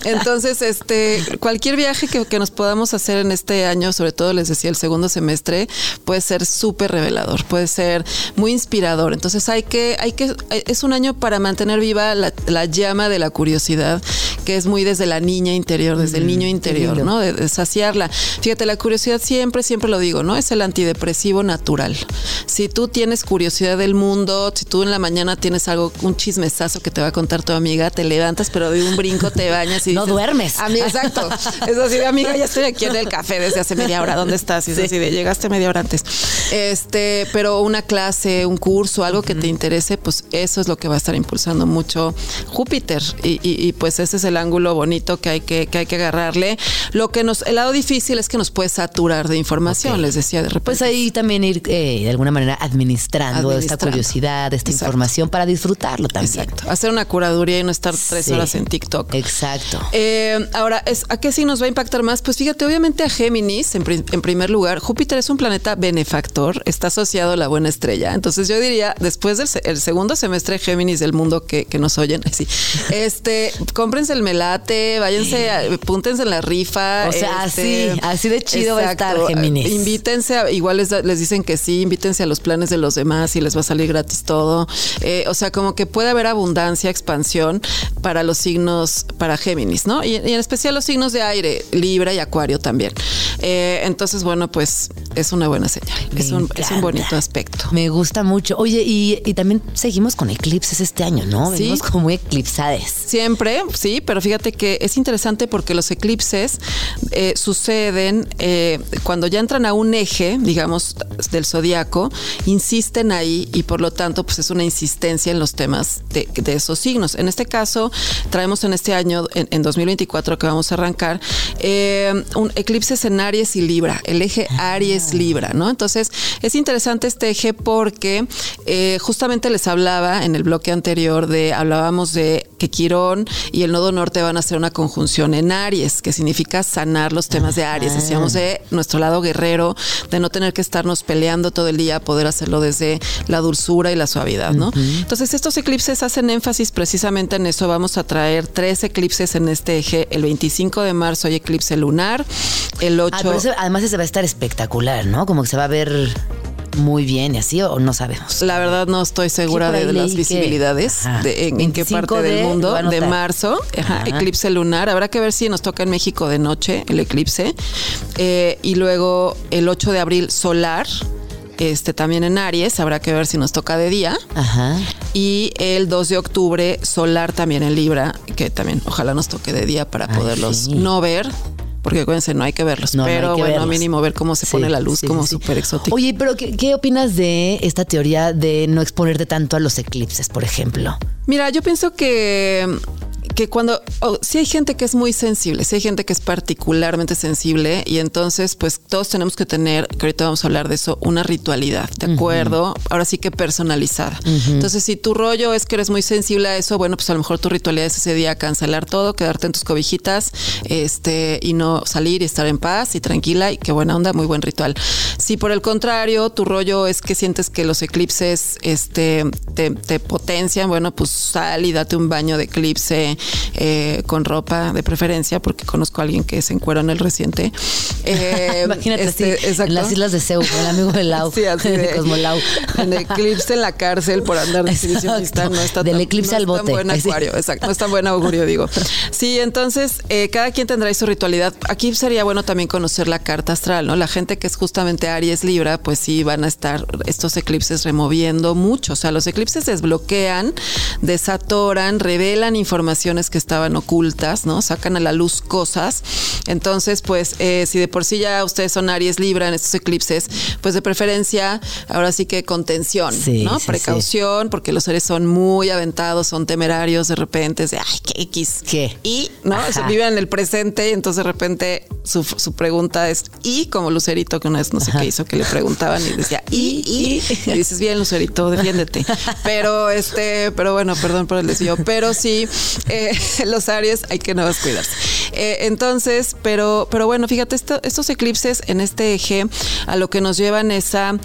Entonces, este, cualquier viaje que, que nos podamos hacer en este año, sobre todo les decía el segundo semestre, puede ser súper revelador, puede ser muy inspirador. Entonces hay que, hay que, es un año para mantener viva la, la llama de la curiosidad, que es muy desde la niña interior, desde el niño interior. ¿no? De, de saciarla. Fíjate, la curiosidad siempre, siempre lo digo, ¿no? Es el antidepresivo natural. Si tú tienes curiosidad del mundo, si tú en la mañana tienes algo, un chismesazo que te va a contar tu amiga, te levantas, pero de un brinco te bañas y No dices, duermes. Amiga, exacto. Es así de amiga, ya estoy aquí en el café desde hace media hora. ¿Dónde estás? Y es así de llegaste media hora antes. Este, pero una clase, un curso, algo que te interese, pues eso es lo que va a estar impulsando mucho Júpiter. Y, y- y, pues ese es el ángulo bonito que hay que, que hay que agarrarle. Lo que nos, el lado difícil es que nos puede saturar de información, les decía de repente. Pues ahí también ir eh, de alguna manera administrando, esta curiosidad, esta Exacto. información para disfrutarlo también. Exacto. Hacer una curaduría y no estar tres Sí. horas en TikTok. Exacto. Eh, ahora, es, ¿a qué sí nos va a impactar más? Pues fíjate, obviamente a Géminis, en, pri- en primer lugar, Júpiter es un planeta benefactor, está asociado a la buena estrella. Entonces yo diría, después del se- el segundo semestre de Géminis del mundo que, que nos oyen, sí, este, cómprense el melate, váyanse, a- apúntense en la rifa. O sea, este, así, así de chido va a estar Géminis. Invítense, a- igual les, les dicen que sí, invítense a los planes de los demás y les va a salir gratis todo. Eh, o sea, como que puede haber abundancia, expansión para los signos, para Géminis, ¿no? Y, y en especial los signos de aire, Libra y Acuario también. Eh, entonces, bueno, pues es una buena señal. Es un, es un bonito aspecto. Me gusta mucho. Oye, y, y también seguimos con eclipses este año, ¿no? Sí. Venimos como muy Siempre, sí, pero fíjate que es interesante porque los eclipses eh, suceden eh, cuando ya entran a un eje, digamos, del zodiaco, insisten ahí y por lo tanto, pues es una insistencia en los temas de, de esos signos. En este caso, traemos en este año, en, en 2024 que vamos a arrancar, eh, un eclipses en Aries y Libra, el eje Aries-Libra, ¿no? Entonces, es interesante este eje porque justamente les hablaba en el bloque anterior de, hablábamos de que Quirón y el nodo norte van a hacer una conjunción en Aries, que significa sanar los temas de Aries. Decíamos de nuestro lado guerrero, de no tener que estarnos peleando todo el día, poder hacerlo desde la dulzura y la suavidad, ¿no? Entonces, estos eclipses hacen énfasis precisamente en eso. Vamos a traer tres eclipses en este eje. El 25 de marzo hay eclipse lunar, el 8... Ah, pero eso, además ese va a estar espectacular, ¿no? Como que se va a ver muy bien y así, o no sabemos. La verdad no estoy segura de, las que- visibilidades, de en, en qué 25 parte de- del mundo, de marzo, ajá, Ajá. eclipse lunar. Habrá que ver si nos toca en México de noche el eclipse. Eh, y luego el 8 de abril solar, este también en Aries, habrá que ver si nos toca de día. Ajá. Y el 2 de octubre solar también en Libra, que también ojalá nos toque de día para Ay, poderlos sí. no ver. Porque acuérdense, no hay que verlos. No, no hay pero que bueno, verlos. mínimo ver cómo se Sí, pone la luz sí, como sí, sí. súper exótico. Oye, pero ¿qué, qué opinas de esta teoría de no exponerte tanto a los eclipses, por ejemplo? Mira, yo pienso que, que cuando, oh, sí hay gente que es muy sensible, sí hay gente que es particularmente sensible y entonces pues todos tenemos que tener, que ahorita vamos a hablar de eso, una ritualidad, ¿de acuerdo? Ahora sí que personalizada. Entonces si tu rollo es que eres muy sensible a eso, bueno, pues a lo mejor tu ritualidad es ese día cancelar todo, quedarte en tus cobijitas este, y no salir y estar en paz y tranquila y qué buena onda, muy buen ritual. Si por el contrario tu rollo es que sientes que los eclipses este, te, te potencian, bueno, pues sal y date un baño de eclipse eh, con ropa de preferencia, porque conozco a alguien que se encuera en el reciente. Eh, Imagínate este, en las islas de Seúl, el amigo de Lau, sí, así de, Cosmolau. En eclipse en la cárcel por andar de exhibicionista, no está Del eclipse al bote. Tan buen acuario, exacto, no es tan buen augurio, digo. Sí, entonces, eh, cada quien tendrá su ritualidad. Aquí sería bueno también conocer la carta astral, ¿no? La gente que es justamente Aries Libra, pues sí van a estar estos eclipses removiendo mucho. O sea, los eclipses desbloquean, desatoran, revelan informaciones que estaban ocultas, ¿no? Sacan a la luz cosas. Entonces, pues, eh, si de por sí ya ustedes son Aries Libra en estos eclipses, pues de preferencia, ahora sí que contención, ¿no? Precaución, porque los seres son muy aventados, son temerarios de repente, de, ay, qué X. ¿Qué? Y, ¿no? Se viven en el presente y entonces de repente su, pregunta es, ¿y? Como Lucerito, que una vez no sé qué hizo, que le preguntaban y decía, ¿y? ¿y? y dices, bien, Lucerito, defiéndete. Pero, este, pero bueno, perdón por el desvío, pero sí, eh, los Aries hay que no cuidarse. Eh, entonces, pero, pero bueno, fíjate, estos eclipses en este eje a lo que nos llevan es a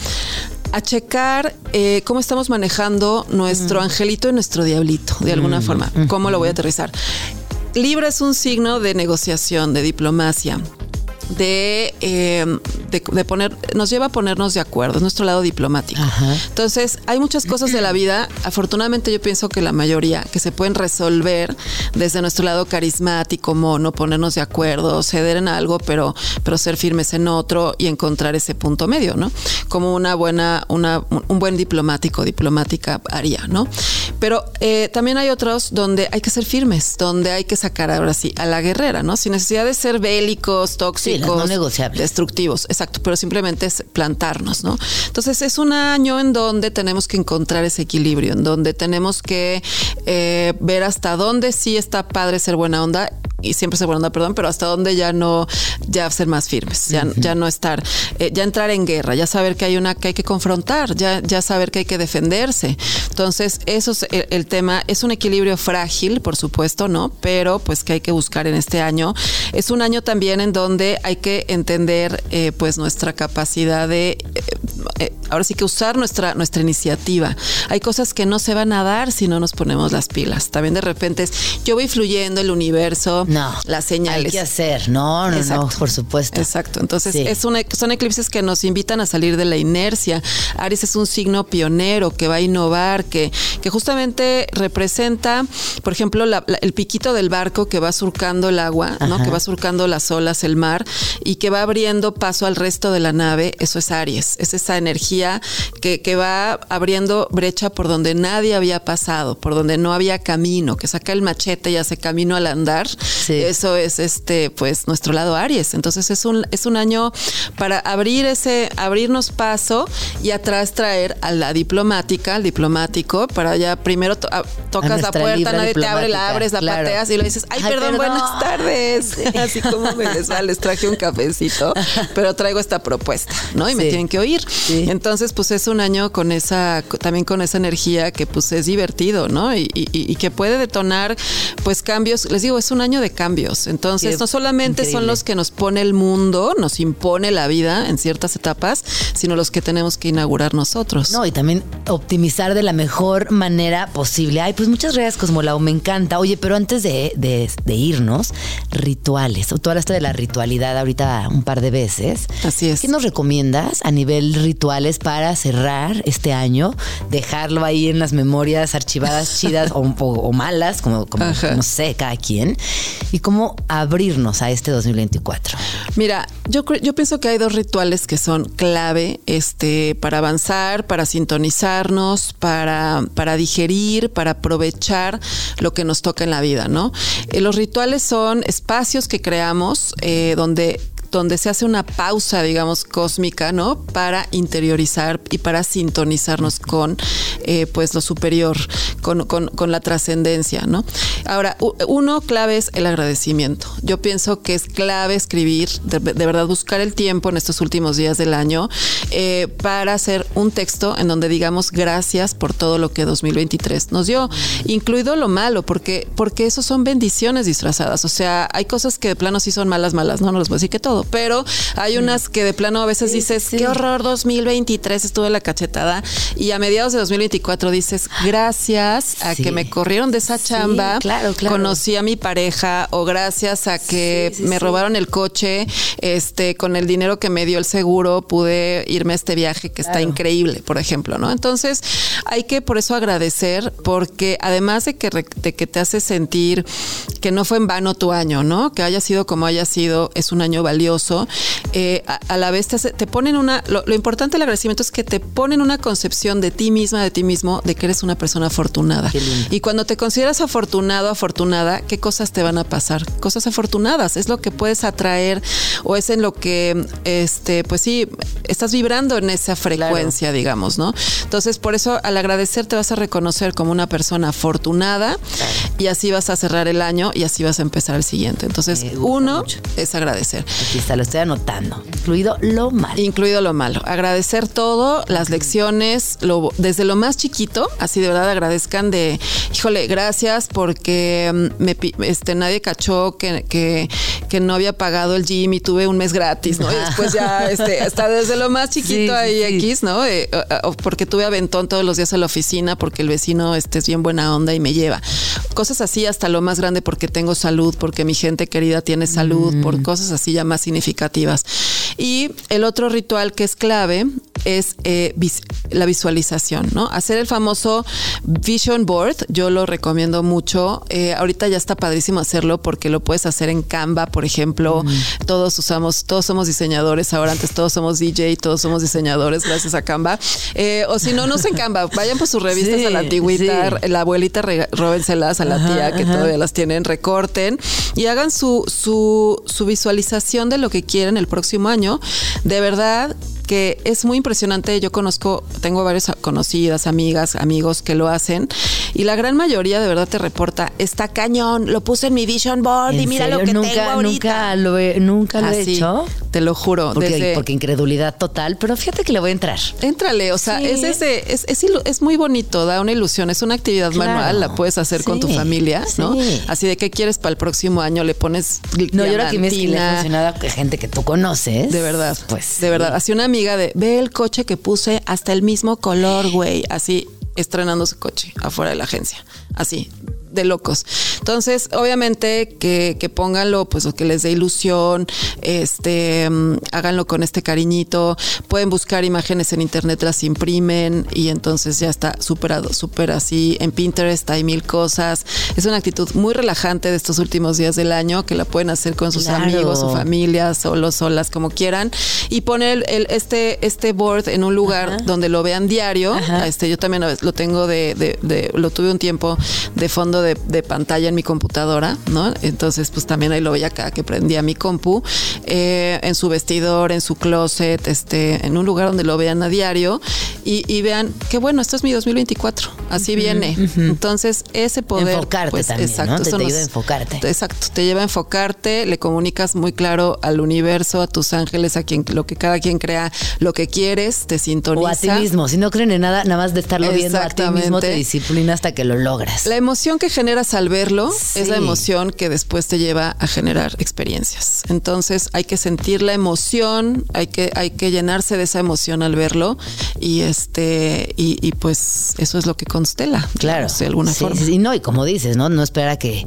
a checar eh, cómo estamos manejando nuestro angelito y nuestro diablito, de alguna forma. ¿Cómo lo voy a aterrizar? Libra es un signo de negociación, de diplomacia. Em, de, de, poner, nos lleva a ponernos de acuerdo, es nuestro lado diplomático. Entonces, hay muchas cosas de la vida, afortunadamente yo pienso que la mayoría, que se pueden resolver desde nuestro lado carismático, mono, ponernos de acuerdo, ceder en algo, pero, pero ser firmes en otro y encontrar ese punto medio, ¿no? Como una buena, una, un buen diplomático, diplomática haría, ¿no? Pero eh, también hay otros donde hay que ser firmes, donde hay que sacar ahora sí a la guerrera, ¿no? Sin necesidad de ser bélicos, tóxicos no negociables. destructivos, exacto, pero simplemente es plantarnos, ¿no? Entonces es un año en donde tenemos que encontrar ese equilibrio, en donde tenemos que eh, ver hasta dónde sí está padre ser buena onda y siempre ser buena onda, perdón, pero hasta dónde ya no, ya ser más firmes, ya, ya no estar, eh, ya entrar en guerra, ya saber que hay una que hay que confrontar, ya, ya saber que hay que defenderse. Entonces, eso es el, el tema, es un equilibrio frágil, por supuesto, ¿no? Pero pues que hay que buscar en este año. Es un año también en donde hay que entender eh, pues nuestra capacidad de eh, eh, ahora sí que usar nuestra nuestra iniciativa. Hay cosas que no se van a dar si no nos ponemos las pilas. También de repente es yo voy fluyendo el universo, no, las señales. Hay que hacer, no, no, no, por supuesto. Exacto. Entonces es son eclipses que nos invitan a salir de la inercia. Aries es un signo pionero que va a innovar, que que justamente representa, por ejemplo, el piquito del barco que va surcando el agua, ¿no? Que va surcando las olas, el mar y que va abriendo paso al resto de la nave, eso es Aries, es esa energía que, que va abriendo brecha por donde nadie había pasado, por donde no había camino, que saca el machete y hace camino al andar. Eso es este, pues, nuestro lado Aries. Entonces es un, es un año para abrir ese, abrirnos paso y atrás traer a la diplomática, al diplomático, para ya primero tocas la puerta, nadie te abre, la abres, la pateas y le dices, ay, perdón, buenas tardes. Así como me les, traje un cafecito, pero traigo esta propuesta, ¿no? Y me tienen que oír. Entonces, pues es un año con esa, también con esa energía que pues es divertido, ¿no? Y, que puede detonar pues cambios. Les digo, es un año de cambios. Entonces, no solamente son los que nos pone el mundo, nos impone la vida en ciertas etapas, sino los que tenemos que inaugurar nosotros. No, y también optimizar de la mejor manera posible. Ay, pues muchas gracias, Cosmolau, me encanta. Oye, pero antes de, de irnos, rituales. Tú hablaste de la ritualidad ahorita un par de veces. Así es. ¿Qué nos recomiendas a nivel rituales para cerrar este año? Dejarlo ahí en las memorias archivadas chidas o, malas, como, como no sé, cada quien. Y cómo abrirnos a este 2024. Mira, yo, yo pienso que hay dos rituales que son clave este, para avanzar, para sintonizarnos, para, para digerir, para aprovechar lo que nos toca en la vida, ¿no? Eh, los rituales son espacios que creamos eh, donde donde se hace una pausa, digamos, cósmica, ¿no? Para interiorizar y para sintonizarnos con, eh, pues, lo superior, con, con, la trascendencia, ¿no? Ahora, uno clave es el agradecimiento. Yo pienso que es clave escribir, de, verdad, buscar el tiempo en estos últimos días del año eh, para hacer un texto en donde digamos gracias por todo lo que 2023 nos dio, incluido lo malo, porque, porque eso son bendiciones disfrazadas. O sea, hay cosas que de plano sí son malas, malas, no, no les voy a decir que todo todo. Pero hay unas que de plano a veces dices, qué horror, 2023 estuve la cachetada. Y a mediados de 2024 dices, gracias a Sí. que me corrieron de esa chamba, claro, claro. conocí a mi pareja, o gracias a que me robaron el coche, este, con el dinero que me dio el seguro, pude irme a este viaje que está increíble, por ejemplo, ¿no? Entonces, hay que por eso agradecer, porque además de que, de que te hace sentir que no fue en vano tu año, ¿no? Que haya sido como haya sido, es un año valioso. Eh, a, a la vez te, hace- te ponen una. Lo, lo importante del agradecimiento es que te ponen una concepción de ti misma, de ti mismo, de que eres una persona afortunada. Y cuando te consideras afortunado, afortunada, ¿qué cosas te van a pasar? Cosas afortunadas. Es lo que puedes atraer o es en lo que, este, pues sí, estás vibrando en esa frecuencia, digamos, ¿no? Entonces, por eso al agradecer te vas a reconocer como una persona afortunada y así vas a cerrar el año y así vas a empezar el siguiente. Entonces, uno mucho. es agradecer. Está, lo estoy anotando. Incluido lo malo. Incluido lo malo. Agradecer todo, las lecciones, lo, desde lo más chiquito, así de verdad agradezcan de, híjole, gracias porque mm, me, este, nadie cachó que, que, que no había pagado el gym y tuve un mes gratis, ¿no? Y después ya, este, hasta desde lo más chiquito Sí, ahí sí. X, ¿no? Eh, porque tuve aventón todos los días a la oficina porque el vecino este, es bien buena onda y me lleva. Cosas así hasta lo más grande porque tengo salud, porque mi gente querida tiene salud, por cosas así ya más significativas. Y el otro ritual que es clave es eh, vis- la visualización, ¿no? Hacer el famoso vision board, yo lo recomiendo mucho. Eh, ahorita ya está padrísimo hacerlo porque lo puedes hacer en Canva, por ejemplo. Todos usamos, todos somos diseñadores ahora, antes todos somos DJ, todos somos diseñadores gracias a Canva. Eh, o si no, no usen Canva, vayan por sus revistas Sí, a la antigüita, sí. la abuelita, róbenselas a la Ajá, tía que ajá. todavía las tienen, recorten y hagan su, su, su visualización de lo que quieren el próximo año. De verdad que es muy impresionante. Yo conozco, tengo varias conocidas, amigas, amigos que lo hacen y la gran mayoría de verdad te reporta, está cañón, lo puse en mi vision board y ¿En mira lo que nunca, tengo ahorita. Nunca lo he, nunca lo he hecho. Te lo juro. Porque, desde- porque incredulidad total, pero fíjate que le voy a entrar. Éntrale, o sea, Sí. es, ese, es, es, es muy bonito, da una ilusión, es una actividad Claro. manual, la puedes hacer con tu Sí, familia, ¿no? sí. Así de qué quieres para el próximo año, le pones No, yo ahora que me es que le funcionado a gente que tú conoces. De verdad, Pues. de verdad. Así una amiga de, ve el coche que puse hasta el mismo color, güey. Así estrenando su coche afuera de la agencia. Así, de locos. Entonces, obviamente que, que pónganlo, pues lo que les dé ilusión, este, mm, háganlo con este cariñito. Pueden buscar imágenes en internet, las imprimen y entonces ya está superado, súper así. En Pinterest hay mil cosas. Es una actitud muy relajante de estos últimos días del año que la pueden hacer con sus Claro. amigos, su familia, solos, solas, como quieran. Y poner el, este, este board en un lugar donde lo vean diario. Ajá. Este, yo también lo tengo de, de- de- lo tuve un tiempo de fondo de, de pantalla en mi computadora, ¿no? Entonces, pues también ahí lo veía cada que prendía mi compu, eh, en su vestidor, en su closet, este, en un lugar donde lo vean a diario y, y vean que bueno, esto es mi 2024, así viene. Entonces, ese poder. Enfocarte pues, también, ¿no? Te- eso te nos- ayuda a enfocarte. Exacto, te lleva a enfocarte, le comunicas muy claro al universo, a tus ángeles, a quien lo que cada quien crea, lo que quieres, te sintoniza. O a ti mismo. Si no creen en nada, nada más de estarlo viendo a ti mismo te disciplina hasta que lo logras. La emoción que generas al verlo es la emoción que después te lleva a generar experiencias. Entonces hay que sentir la emoción, hay que, hay que llenarse de esa emoción al verlo y este y, y pues eso es lo que constela, Claro. de alguna Sí, forma. sí, no, y como dices, ¿no? No espera a que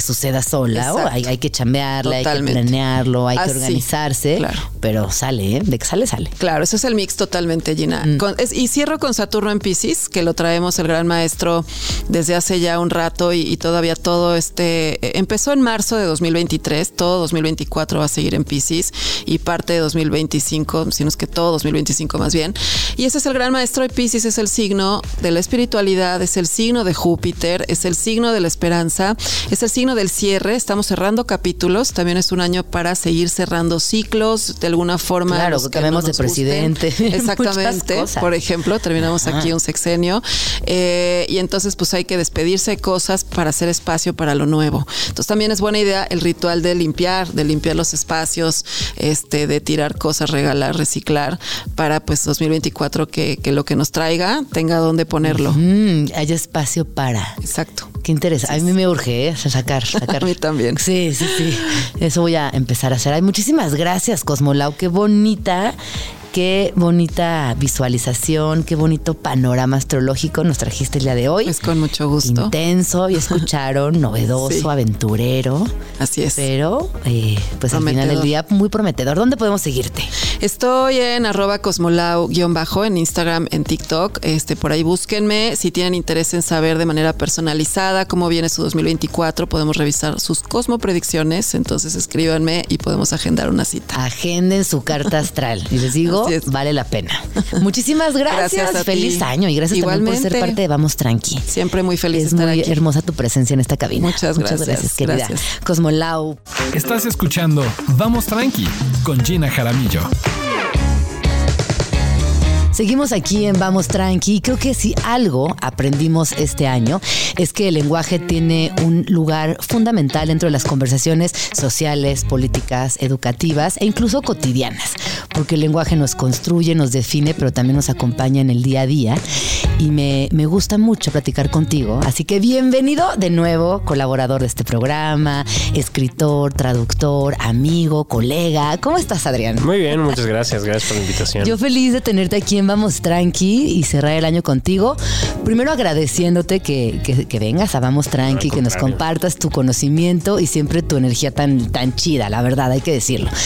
suceda sola. o hay, hay que chambearle, hay que planearlo, hay Así, que organizarse. claro. Pero sale, ¿eh? De que sale, sale. Claro, ese es el mix totalmente, Gina. Con- es- y cierro con Saturno en Pisces, que lo traemos el gran maestro desde hace ya un rato y, y todavía todo este... eh, Empezó en marzo de 2023, todo 2024 va a seguir en Pisces y parte de 2025, si no es que todo 2025 más bien. Y ese es el gran maestro de Pisces, es el signo de la espiritualidad, es el signo de Júpiter, es el signo de la esperanza, es el signo del cierre. Estamos cerrando capítulos, también es un año para seguir cerrando ciclos de alguna forma. Claro, que no de gusten. presidente, Exactamente. Por ejemplo, terminamos Ajá. aquí un sexenio eh, y entonces pues hay que despedirse de cosas para hacer espacio para lo nuevo. Entonces también es buena idea el ritual de limpiar, de limpiar los espacios, este, de tirar cosas, regalar, reciclar para pues 2024 que, que lo que nos traiga tenga dónde ponerlo. Mm, hay espacio para. Exacto. Qué interesante. A mí me urge ¿eh? sacar, sacar. A mí también. Sí, sí, sí. Eso voy a empezar a hacer. Ay, muchísimas gracias, Cosmolau. Qué bonita Qué bonita visualización, qué bonito panorama astrológico nos trajiste el día de hoy. Pues con mucho gusto. Intenso, y escucharon, novedoso, aventurero. Así es. Pero, eh, pues al final del día, muy prometedor. ¿Dónde podemos seguirte? Estoy en arroba cosmolau-bajo en Instagram, en TikTok. Este, por ahí búsquenme. Si tienen interés en saber de manera personalizada cómo viene su 2024, podemos revisar sus cosmopredicciones. Entonces escríbanme y podemos agendar una cita. Agenden su carta astral. Y les digo, vale la pena. Muchísimas gracias. feliz año y gracias por ser parte de Vamos Tranqui. Siempre muy feliz es muy hermosa tu presencia en esta cabina. Muchas, Muchas gracias, querida. Cosmolau. Estás escuchando Vamos Tranqui con Gina Jaramillo. Seguimos aquí en Vamos Tranqui creo que si algo aprendimos este año es que el lenguaje tiene un lugar fundamental dentro de las conversaciones sociales, políticas, educativas e incluso cotidianas, porque el lenguaje nos construye, nos define, pero también nos acompaña en el día a día y me, me gusta mucho platicar contigo, así que bienvenido de nuevo, colaborador de este programa, escritor, traductor, amigo, colega. ¿Cómo estás, Adrián? Muy bien, muchas gracias, gracias por la invitación. Yo feliz de tenerte aquí en Vamos Tranqui y cerrar el año contigo. Primero agradeciéndote que, que, vengas a Vamos Tranqui, que nos compartas tu conocimiento y siempre tu energía tan, tan chida, la verdad, hay que decirlo.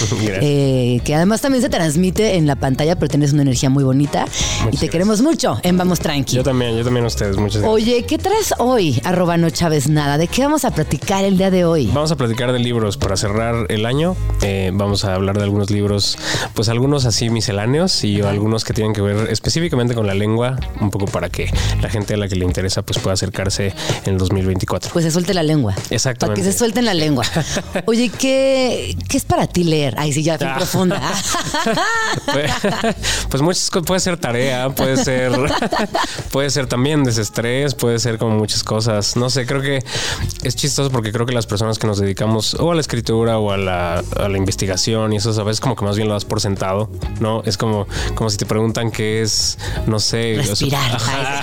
Eh, que además también se transmite en la pantalla, pero tienes una energía muy bonita y te queremos mucho en Vamos Tranqui. Yo también, yo también a ustedes, muchas gracias. Oye, ¿qué traes hoy? Arroba no Chávez Nada. ¿De qué vamos a platicar el día de hoy? Vamos a platicar de libros para cerrar el año. Eh, vamos a hablar de algunos libros, pues algunos así misceláneos y algunos que tienen que ver específicamente con la lengua, un poco para que la gente a la que le interesa pues pueda acercarse en el 2024. Pues se suelte la lengua. Exactamente. Para que se suelte en la lengua. Oye, ¿qué, ¿qué es para ti leer? Ay, sí, ya, ah. profunda. pues, pues muchas cosas, puede ser tarea, puede ser, puede ser también desestrés, puede ser como muchas cosas. No sé, creo que es chistoso porque creo que las personas que nos dedicamos o a la escritura o a la, a la investigación y eso a veces como que más bien lo das por sentado, ¿no? Es como, como si te preguntan es, no sé. Respirar.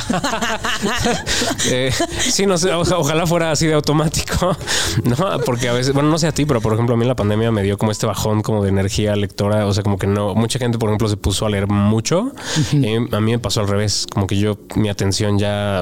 eh, sí, no sé, ojalá fuera así de automático, ¿no? Porque a veces, bueno, no sé a ti, pero por ejemplo a mí la pandemia me dio como este bajón como de energía lectora, o sea, como que no, mucha gente, por ejemplo, se puso a leer mucho. a mí me pasó al revés, como que yo, mi atención ya,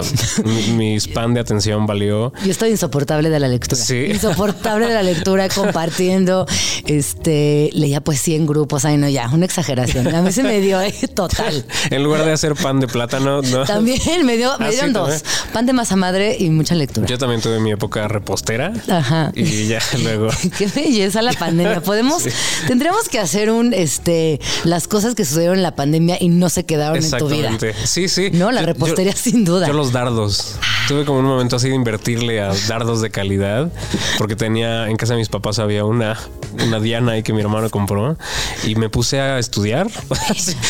mi, span de atención valió. Yo estoy insoportable de la lectura. Sí. Insoportable de la lectura, compartiendo, este, leía poesía en grupos, ay no, ya, una exageración. A mí se me dio eh, total. en lugar de hacer pan de plátano, ¿no? También me, dio, me ah, dieron dos. Pan de masa madre y mucha lectura. Yo también tuve mi época repostera. Ajá. Y ya luego. Qué belleza la pandemia. Podemos, tendríamos que hacer un, este, las cosas que sucedieron en la pandemia y no se quedaron en tu vida. Sí, sí. No, la repostería sin duda. Yo los dardos. Tuve como un momento así de invertirle a dardos de calidad porque tenía en casa de mis papás había una, una Diana ahí que mi hermano compró y me puse a estudiar.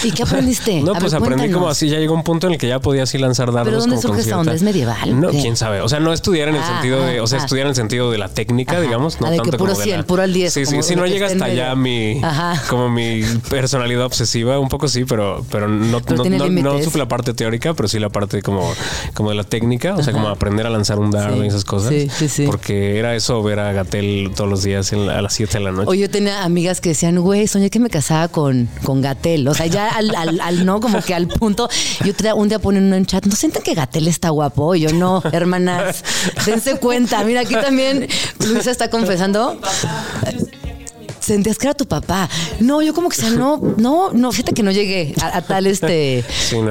¿Y qué aprendiste? No, pues aprendí como así, ya llegó un punto en el que ya podía así lanzar dardos. ¿Pero dónde surge esta onda? ¿Es medieval? No, quién sabe. O sea, no estudiar en el ah, sentido de, o sea, estudiar en el sentido de la técnica, digamos, no de tanto que puro como 100, puro al 10. Sí, sí, si no llega hasta allá mi, como mi personalidad obsesiva, un poco sí, pero, pero no, no, no, sufre la parte teórica, pero sí la parte como, como de la técnica, o sea, como aprender a lanzar un dardo y esas cosas. Sí, sí, sí. Porque era eso ver a Gatel todos los días a las 7 de la noche. Oye, yo tenía amigas que decían, güey, soñé que me casaba con, con Gatel. O sea, ya al, al, al no, como que al punto. Yo un día ponen en un chat, ¿no sienten que Gatel está guapo? Y yo, no, hermanas, dense cuenta. Mira, aquí también Luisa está confesando sentías que era tu papá. No, yo como que sea, no, no, no, fíjate que no llegué a, tal este,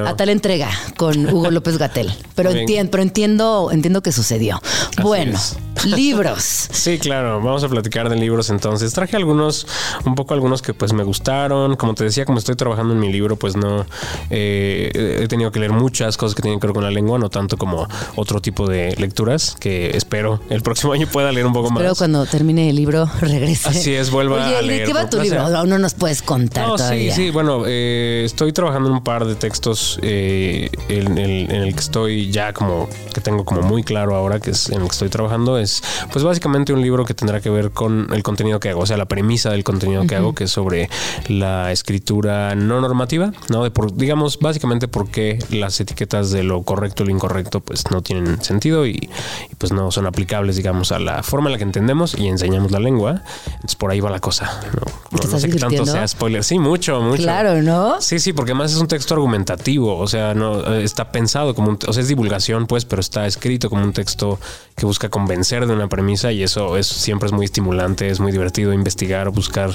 a tal entrega con Hugo López Gatel. Pero entiendo, pero entiendo, entiendo que sucedió. bueno, libros. Sí, claro. Vamos a platicar de libros entonces. Traje algunos, un poco algunos que pues me gustaron. Como te decía, como estoy trabajando en mi libro, pues no eh, he tenido que leer muchas cosas que tienen que ver con la lengua, no tanto como otro tipo de lecturas que espero el próximo año pueda leer un poco más. Pero cuando termine el libro regrese. Así es, vuelva a leer. ¿De qué va tu libro? No nos puedes contar. No, sí, sí. Bueno, eh, estoy trabajando en un par de textos eh, en, el, en el que estoy ya como que tengo como muy claro ahora que es en el que estoy trabajando Es pues básicamente un libro que tendrá que ver con el contenido que hago, o sea, la premisa del contenido que hago, que es sobre la escritura no normativa, ¿no? De por, digamos, básicamente por qué las etiquetas de lo correcto y lo incorrecto pues no tienen sentido y, y, pues no son aplicables, digamos, a la forma en la que entendemos y enseñamos la lengua. Entonces por ahí va la cosa. No, no, ¿Te no sé qué tanto sea spoiler. Sí, mucho, mucho. Claro, ¿no? Sí, sí, porque además es un texto argumentativo, o sea, no eh, está pensado como un, o sea, es divulgación, pues, pero está escrito como un texto que busca convencer de una premisa y eso es siempre es muy estimulante, es muy divertido investigar, buscar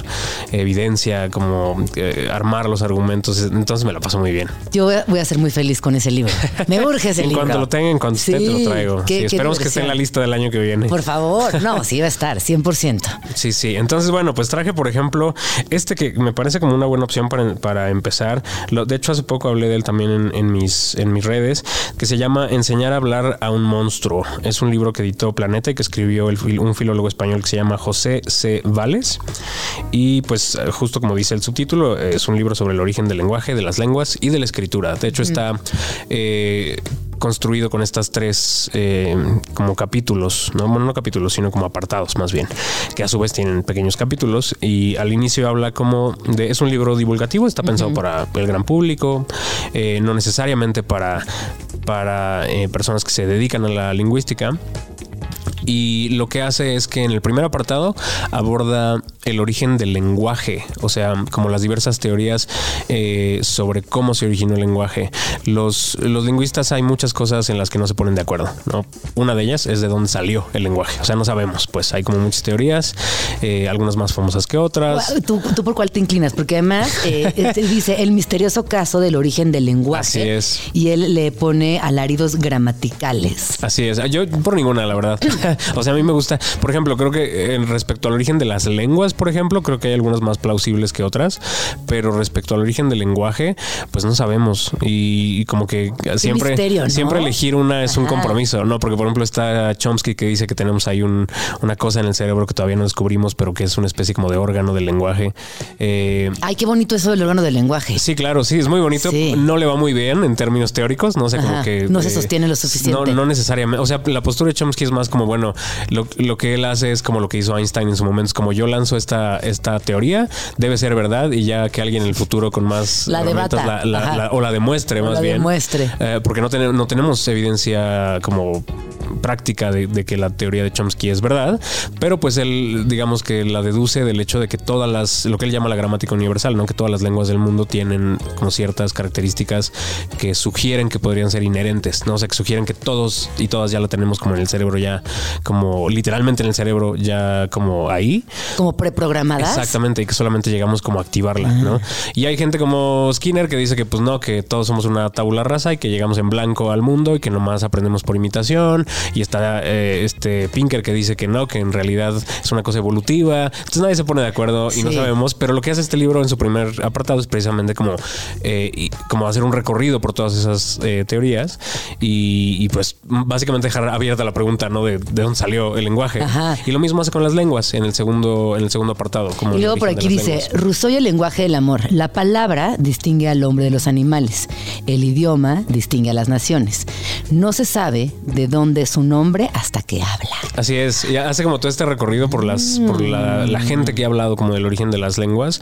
evidencia, como eh, armar los argumentos, entonces me la paso muy bien. Yo voy a- ser muy feliz con ese libro. Me urge ese en libro. cuanto lo tenga, en cuanto esté, te Sí, lo traigo. qué- Sí, esperemos que esté en la lista del año que viene. Por favor, no, sí va a estar, 100%. Sí, sí. Entonces, bueno, pues traje, por ejemplo, este que me parece como una buena opción para, para empezar. Lo- de hecho, hace poco hablé de él también en, en mis, en mis redes, que se llama Enseñar a hablar a un monstruo. Es un libro que editó Planeta que escribió el un filólogo español que se llama José C. Vales. Y pues, justo como dice el subtítulo, es un libro sobre el origen del lenguaje, de las lenguas y de la escritura. De hecho, está... eh, construido con estas tres eh, como capítulos, no, bueno, no capítulos, sino como apartados más bien, que a su vez tienen pequeños capítulos y al inicio habla como de, es un libro divulgativo, está pensado para el gran público, eh, no necesariamente para, para eh, personas que se dedican a la lingüística. Y lo que hace es que en el primer apartado aborda el origen del lenguaje, o sea, como las diversas teorías eh, sobre cómo se originó el lenguaje. Los, los lingüistas hay muchas cosas en las que no se ponen de acuerdo, ¿no? Una de ellas es de dónde salió el lenguaje, o sea, no sabemos, pues hay como muchas teorías, eh, algunas más famosas que otras. ¿Tú, tú por cuál te inclinas? Porque además eh, este dice el misterioso caso del origen del lenguaje. Así es. Y él le pone alaridos gramaticales. Así es, yo por ninguna, la verdad. o sea, a mí me gusta, por ejemplo, creo que en respecto al origen de las lenguas, por ejemplo, creo que hay algunas más plausibles que otras, pero respecto al origen del lenguaje, pues no sabemos. Y, y como que siempre, misterio, ¿no? siempre elegir una es un compromiso, ¿no? Porque, por ejemplo, está Chomsky que dice que tenemos ahí un, una cosa en el cerebro que todavía no descubrimos, pero que es una especie como de órgano del lenguaje. Eh, Ay, qué bonito eso del órgano del lenguaje. Sí, claro, sí, es muy bonito. Sí. No le va muy bien en términos teóricos, no sé, como Ajá, que... no se sostiene lo suficiente. No, no necesariamente. O sea, la postura de Chomsky es más como, bueno, lo, lo que él hace es como lo que hizo Einstein en su momento, es como yo lanzo esta, esta teoría, debe ser verdad y ya que alguien en el futuro con más... La debata. la- la- Ajá. la- o la demuestre O más la bien. demuestre. Eh, porque no, tenemos no tenemos evidencia como práctica de, de que la teoría de Chomsky es verdad, pero pues él digamos que la deduce del hecho de que todas las, lo que él llama la gramática universal, ¿no? que todas las lenguas del mundo tienen como ciertas características que sugieren que podrían ser inherentes, ¿no? O sea, que sugieren que todos y todas ya la tenemos como en el cerebro ya, como literalmente en el cerebro ya como ahí. Como preprogramadas. Exactamente, y que solamente llegamos como a activarla, ¿no? Y hay gente como Skinner que dice que pues no, que todos somos una tabula rasa y que llegamos en blanco al mundo y que nomás aprendemos por imitación. Y está eh, este Pinker que dice que no, que en realidad es una cosa evolutiva. Entonces nadie se pone de acuerdo y no sabemos, pero lo que hace este libro en su primer apartado es precisamente como, eh, y- como hacer un recorrido por todas esas eh, teorías y, y, pues básicamente dejar abierta la pregunta, ¿no? De, de dónde salió el lenguaje. Ajá. Y lo mismo hace con las lenguas en el segundo, en el segundo apartado. Como Y luego por aquí dice, lenguas. Rousseau y el lenguaje del amor. La palabra distingue al hombre de los animales. El idioma distingue a las naciones. No se sabe de dónde es un hombre hasta que habla. Así es, y hace como todo este recorrido por las, por la, la gente que ha hablado como del origen de las lenguas,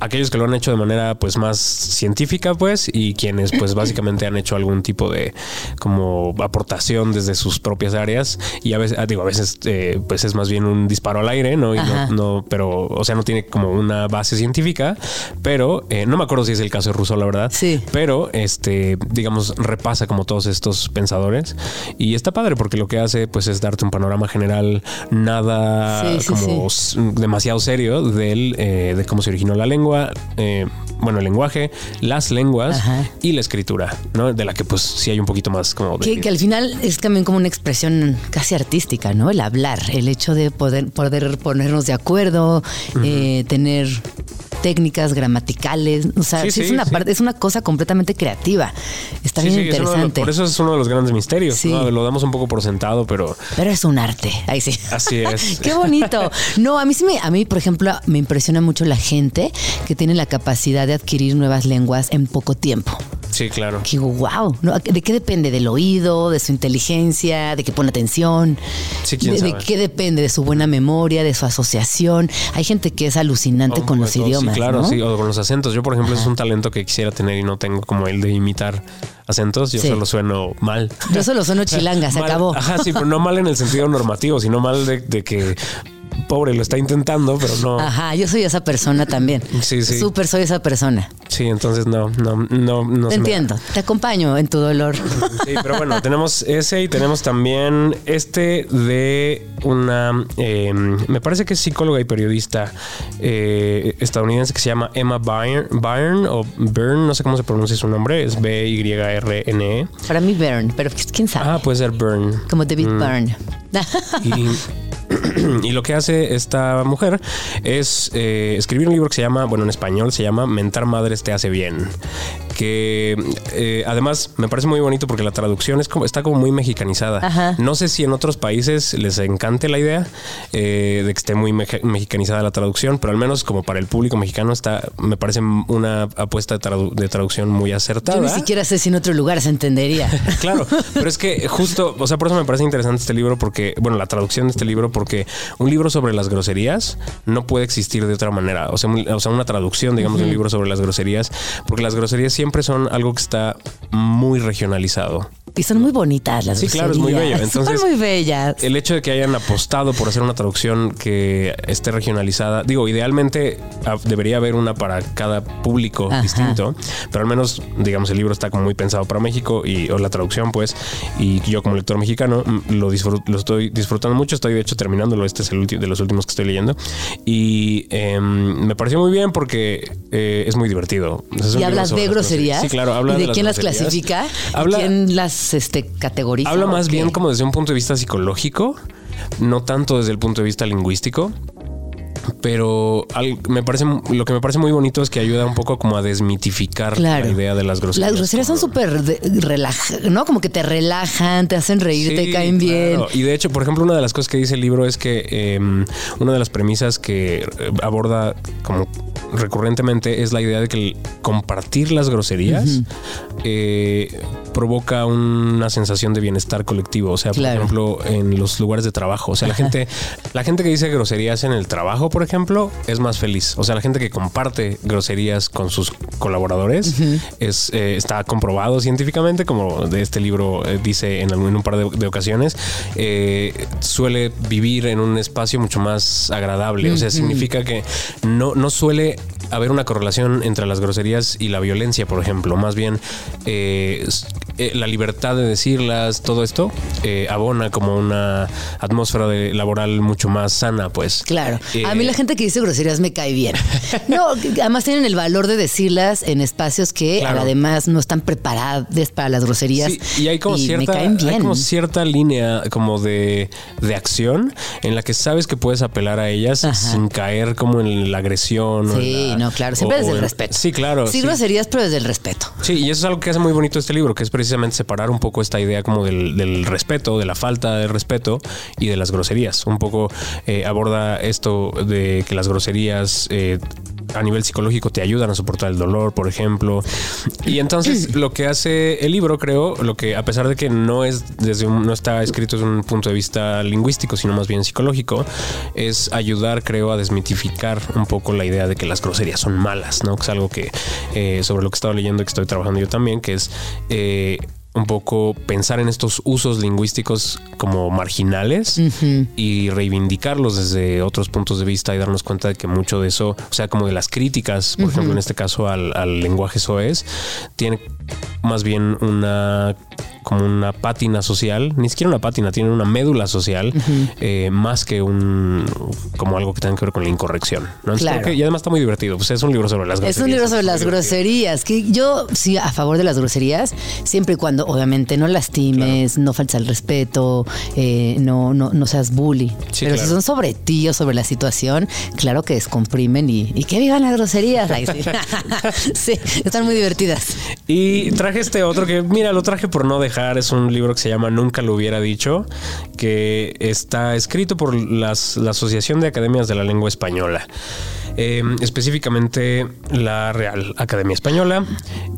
aquellos que lo han hecho de manera pues más científica pues y quienes pues básicamente han hecho algún tipo de como aportación desde sus propias áreas y a veces ah, digo a veces eh, pues es más bien un disparo al aire, ¿no? Y Ajá. no, no, pero o sea no tiene como una base científica, pero eh, no me acuerdo si es el caso de Rousseau la verdad, Sí. pero este digamos repasa como todos estos pensadores y está padre porque lo que hace pues es darte un panorama general nada Sí, sí, como s- demasiado serio del eh, de cómo se originó la lengua eh, bueno el lenguaje las lenguas Ajá. y la escritura no de la que pues sí hay un poquito más como de- Que, que al final es también como una expresión casi artística, ¿no? El hablar, el hecho de poder, poder ponernos de acuerdo, eh, tener técnicas gramaticales, o sea, Sí, sí, es una sí. parte, es una cosa completamente creativa. Está bien es los- interesante. por eso es uno de los grandes misterios lo damos un poco por sentado pero Pero es un arte, ahí sí. así es Qué bonito. No, a mí sí me, a mí, por ejemplo, me impresiona mucho la gente que tiene la capacidad de adquirir nuevas lenguas en poco tiempo. Sí, claro. Que digo, wow, ¿de qué depende? ¿Del oído, de su inteligencia, de que pone atención? Sí, quién de, qué depende? ¿De su buena memoria, de su asociación? Hay gente que es alucinante Oh, con los pues, oh, idiomas. Sí, claro, ¿no? sí, o con los acentos. Yo, por ejemplo, es un talento que quisiera tener y no tengo como el de imitar acentos. Yo Sí. solo sueno mal. Yo solo sueno chilanga, se Mal- acabó. Ajá, sí, pero no mal en el sentido normativo, sino mal de, de que pobre lo está intentando, pero no. Ajá, yo soy esa persona también. Sí, sí. Súper soy esa persona. Sí, entonces no, no, no, no Te me- entiendo, te acompaño en tu dolor. Sí, pero bueno, tenemos ese y tenemos también este de una, eh, me parece que es psicóloga y periodista eh, estadounidense que se llama Emma Byrne, Byrne o Byrne, no sé cómo se pronuncia su nombre, es B-Y-R-N-E. Para mí, Byrne, pero quién sabe. Ah, puede ser Byrne. Como David Mm. Byrne. Y, y lo que hace esta mujer es eh, escribir un libro que se llama, bueno, en español se llama Mentar Madres te hace bien. Que eh, además me parece muy bonito porque la traducción es como, está como muy mexicanizada. Ajá. No sé si en otros países les encante la idea eh, de que esté muy mexicanizada la traducción, pero al menos como para el público mexicano está, me parece una apuesta de, tradu- de traducción muy acertada. Yo ni siquiera sé si en otro lugar se entendería. Claro, pero es que justo, o sea, por eso me parece interesante este libro, porque, bueno, la traducción de este libro, porque un libro sobre las groserías no puede existir de otra manera. O sea, un- o sea una traducción, digamos, de un libro sobre las groserías, porque las groserías siempre son algo que está muy regionalizado. Y son muy bonitas las Sí, claro, es muy bello. Entonces, son muy bellas. El hecho de que hayan apostado por hacer una traducción que esté regionalizada, digo, idealmente ah, debería haber una para cada público Ajá. distinto, pero al menos, digamos, el libro está como muy pensado para México y o la traducción, pues, y yo como lector mexicano mm, lo, estoy disfrutando mucho, estoy de hecho terminándolo, este es el último de los últimos que estoy leyendo y em, me pareció muy bien porque eh, es muy divertido. Es ¿Y hablas de las groserías? Sí, claro, habla ¿Y de, las quién las groserías. Habla, ¿Quién las este, categoriza? Habla más bien como desde un punto de vista psicológico, no tanto desde el punto de vista lingüístico. Pero al- me parece lo que me parece muy bonito es que ayuda un poco como a desmitificar Claro. la idea de las groserías. Las groserías son súper de- relaja- ¿no? Como que te relajan, te hacen reír, te caen bien. Y de hecho, por ejemplo, una de las cosas que dice el libro es que eh, una de las premisas que eh, aborda como recurrentemente es la idea de que el compartir las groserías eh, provoca una sensación de bienestar colectivo. O sea, Claro. por ejemplo, en los lugares de trabajo. O sea, la gente, la gente que dice groserías en el trabajo, por ejemplo, es más feliz. O sea, la gente que comparte groserías con sus colaboradores es, eh, está comprobado científicamente, como de este libro eh, dice en, algún- en un par de, de ocasiones, eh, suele vivir en un espacio mucho más agradable. O sea, significa que no, no suele haber una correlación entre las groserías y la violencia, por ejemplo. Más bien, eh, eh, la libertad de decirlas, todo esto, eh, abona como una atmósfera de- laboral mucho más sana, pues. Claro. Eh, a mí la gente que dice groserías me cae bien. No, además tienen el valor de decirlas en espacios que Claro. además no están preparadas para las groserías. Sí, y hay como cierta, caen bien. hay como cierta línea como de, de acción en la que sabes que puedes apelar a ellas Ajá. sin caer como en la agresión. o Sí, la- no, claro, siempre o- desde o el respeto. Sí, claro. Sí, sí. groserías, pero desde el respeto. Sí, y eso es algo que hace muy bonito este libro, que es precisamente separar un poco esta idea como del, del respeto, de la falta de respeto y de las groserías. Un poco eh, aborda esto de que las groserías eh, a nivel psicológico te ayudan a soportar el dolor, por ejemplo. Y entonces lo que hace el libro, creo, lo que a pesar de que no es desde un, no está escrito desde un punto de vista lingüístico, sino más bien psicológico, es ayudar, creo, a desmitificar un poco la idea de que las groserías son malas, ¿no? Que es algo que eh, sobre lo que estaba leyendo y que estoy trabajando yo también, que es eh, un poco pensar en estos usos lingüísticos como marginales y reivindicarlos desde otros puntos de vista y darnos cuenta de que mucho de eso, o sea, como de las críticas, por ejemplo, en este caso al, al lenguaje soez, tiene más bien una como una pátina social, ni siquiera una pátina, tiene una médula social, eh, más que un como algo que tenga que ver con la incorrección. Claro. que- y además está muy divertido. Pues es un libro sobre las groserías. Es un libro sobre las divertido. groserías, que yo sí a favor de las groserías, siempre y cuando obviamente no lastimes, no faltes al respeto, eh, no, no, no seas bully. Sí, Pero claro. si son sobre ti o sobre la situación, claro que descomprimen y, y que vivan las groserías. Ay, sí. Sí, están muy divertidas. Y traje este otro que, mira, lo traje por no dejar. Es un libro que se llama Nunca lo hubiera dicho, que está escrito por las- la Asociación de Academias de la Lengua Española. Eh, específicamente la Real Academia Española,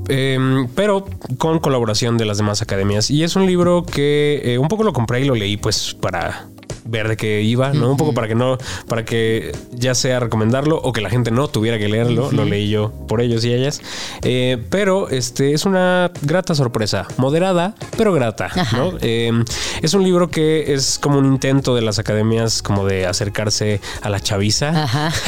eh, pero con colaboración de las demás academias. Y es un libro que eh, un poco lo compré y lo leí pues para ver de qué iba, ¿no? Un poco para que no, para que ya sea recomendarlo o que la gente no tuviera que leerlo, lo leí yo por ellos y ellas. Eh, pero este es una grata sorpresa, moderada, pero grata, ¿no? Eh, es un libro que es como un intento de las academias como de acercarse a la chaviza. Ajá.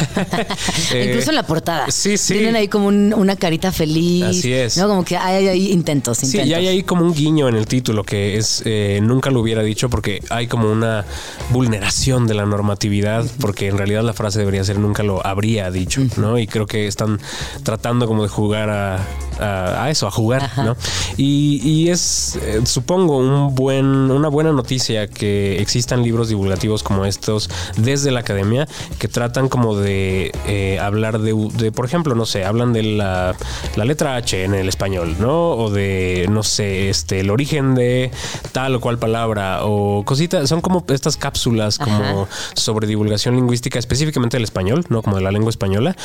Eh, Incluso en la portada. sí, sí. Tienen ahí como un- una carita feliz. Así es. ¿no? Como que hay, hay intentos, Sí, intentos. y hay ahí como un guiño en el título que es eh, nunca lo hubiera dicho porque hay como una vulneración de la normatividad porque en realidad la frase debería ser nunca lo habría dicho, ¿no? Y creo que están tratando como de jugar a, a- a eso, a jugar, ¿no? Y, y es, eh, supongo, un buen, una buena noticia que existan libros divulgativos como estos desde la academia que tratan como de eh, hablar de, de, por ejemplo, no sé, hablan de la, la letra H en el español, ¿no? O de, no sé, este, el origen de tal o cual palabra o cositas, son como estas cápsulas como sobre divulgación lingüística específicamente del español, ¿no? Como de la lengua española.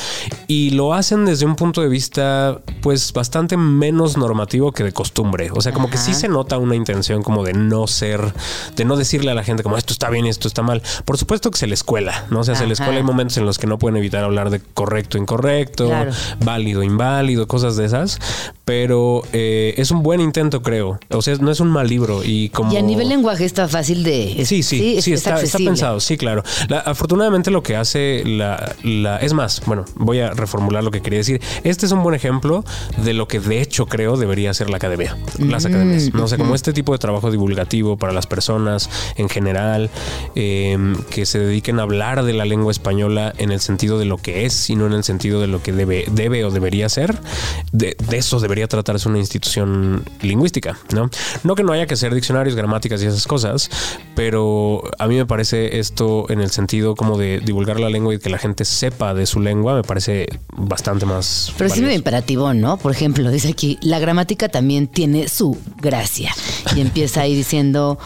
Y lo hacen desde un punto de vista, pues, bastante menos normativo que de costumbre. O sea, como que sí se nota una intención como de no ser, de no decirle a la gente como esto está bien y esto está mal. Por supuesto que se le escuela, ¿no? O sea, se le Ajá. escuela hay momentos en los que no pueden evitar hablar de correcto, incorrecto, Claro. válido, inválido, cosas de esas. Pero eh, es un buen intento, creo. O sea, no es un mal libro. Y como. Y a nivel lenguaje está fácil de. Sí, sí, es- sí, es está, está pensado, sí, claro. La- afortunadamente lo que hace la, la- Es más, bueno, voy a reformular lo que quería decir. Este es un buen ejemplo de lo que de hecho creo debería ser la academia, las academias. No sé, como este tipo de trabajo divulgativo para las personas en general, eh, que se dediquen a hablar de la lengua española en el sentido de lo que es y no en el sentido de lo que debe, debe o debería ser. De, de eso debería tratarse una institución lingüística, ¿no? No que no haya que hacer diccionarios, gramáticas y esas cosas, pero a mí me parece esto en el sentido como de divulgar la lengua y que la gente sepa de su lengua, me parece bastante más. Pero sí valioso. imperativo, ¿no? Por ejemplo, dice aquí, la gramática también tiene su gracia. Y empieza ahí diciendo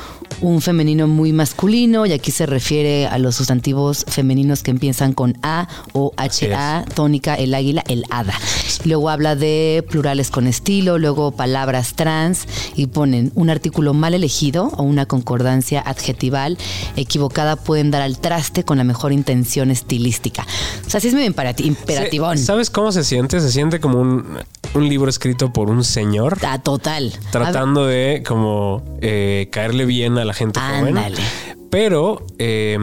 un femenino muy masculino, y aquí se refiere a los sustantivos femeninos que empiezan con A o HA, tónica, el águila, el hada. Luego habla de plurales con estilo, luego palabras trans, y ponen un artículo mal elegido o una concordancia adjetival equivocada pueden dar al traste con la mejor intención estilística. O sea, sí es medio imperati- imperativón. ¿Sabes cómo se siente? Se siente como un, un libro escrito por un señor. Ah, total. tratando de como eh, caerle bien a la gente joven. Ándale. Pero eh,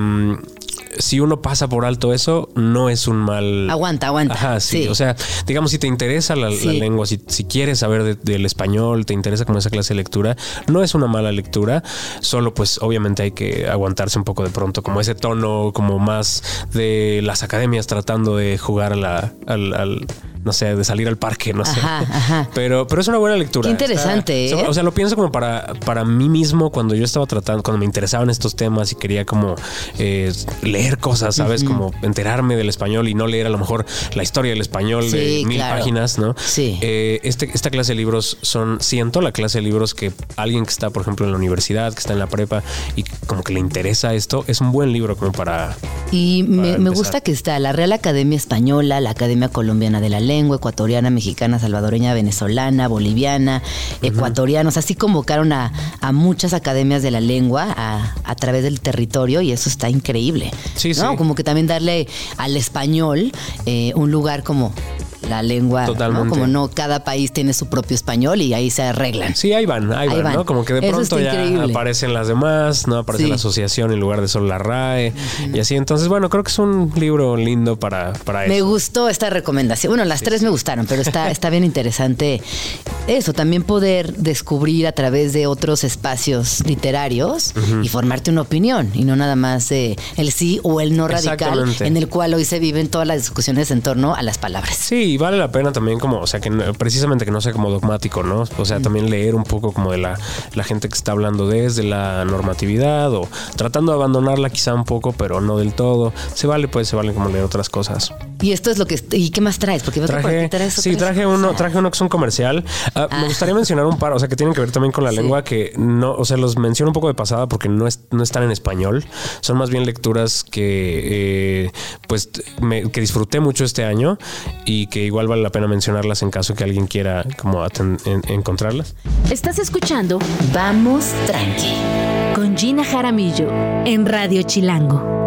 si uno pasa por alto eso, no es un mal. Aguanta, aguanta. Ajá, sí. Sí. O sea, digamos, si te interesa la, lengua, si, si quieres saber de- del español, te interesa como esa clase de lectura, no es una mala lectura. Solo, pues, obviamente hay que aguantarse un poco de pronto, como ese tono, como más de las academias tratando de jugar a la, al, al- no sé, de salir al parque, no sé. Ajá, ajá. Pero, pero es una buena lectura. Qué interesante, Está- ¿eh? O sea, lo pienso como para, para mí mismo cuando yo estaba tratando, cuando me interesaban estos temas y quería como eh, leer cosas, ¿sabes? Como enterarme del español y no leer a lo mejor la historia del español de mil claro. páginas, ¿no? Sí. Eh, este, esta clase de libros son, siento la clase de libros que alguien que está, por ejemplo, en la universidad, que está en la prepa y como que le interesa esto, es un buen libro como para... Y me, Para me empezar. gusta que está la Real Academia Española, la Academia Colombiana de la Lengua, ecuatoriana, mexicana, salvadoreña, venezolana, boliviana, ecuatorianos. Así convocaron a, a muchas academias de la lengua a, a través del territorio y eso está increíble. Sí, ¿no? sí. Como que también darle al español eh, un lugar como la lengua, ¿no? Como no cada país tiene su propio español y ahí se arreglan. Sí, ahí van, ahí, Ahí van, van. ¿no? Como que de Eso pronto ya increíble. aparecen las demás, ¿no? Aparece Sí. la asociación en lugar de solo la RAE y así. Entonces, bueno, creo que es un libro lindo para, para Me eso. gustó esta recomendación. Bueno, las tres me gustaron, pero está, está bien interesante eso, también poder descubrir a través de otros espacios literarios y formarte una opinión y no nada más eh, el sí o el no radical en el cual hoy se viven todas las discusiones en torno a las palabras. Sí, y vale la pena también como, o sea, que precisamente que no sea como dogmático, ¿no? O sea, también leer un poco como de la, la gente que está hablando desde la normatividad o tratando de abandonarla quizá un poco, pero no del todo. Se vale, pues se vale como leer otras cosas. Y esto es lo que... ¿Y qué más traes? Porque Traje, traes sí, traje uno, traje uno que es un comercial. Ah, Me gustaría mencionar un par, o sea, que tienen que ver también con la Sí. lengua, que no, o sea, los menciono un poco de pasada porque no, es, no están en español. Son más bien lecturas que, eh, pues, me- que disfruté mucho este año y que igual vale la pena mencionarlas en caso que alguien quiera como encontrarlas. Estás escuchando Vamos tranqui. con Gina Jaramillo en Radio Chilango.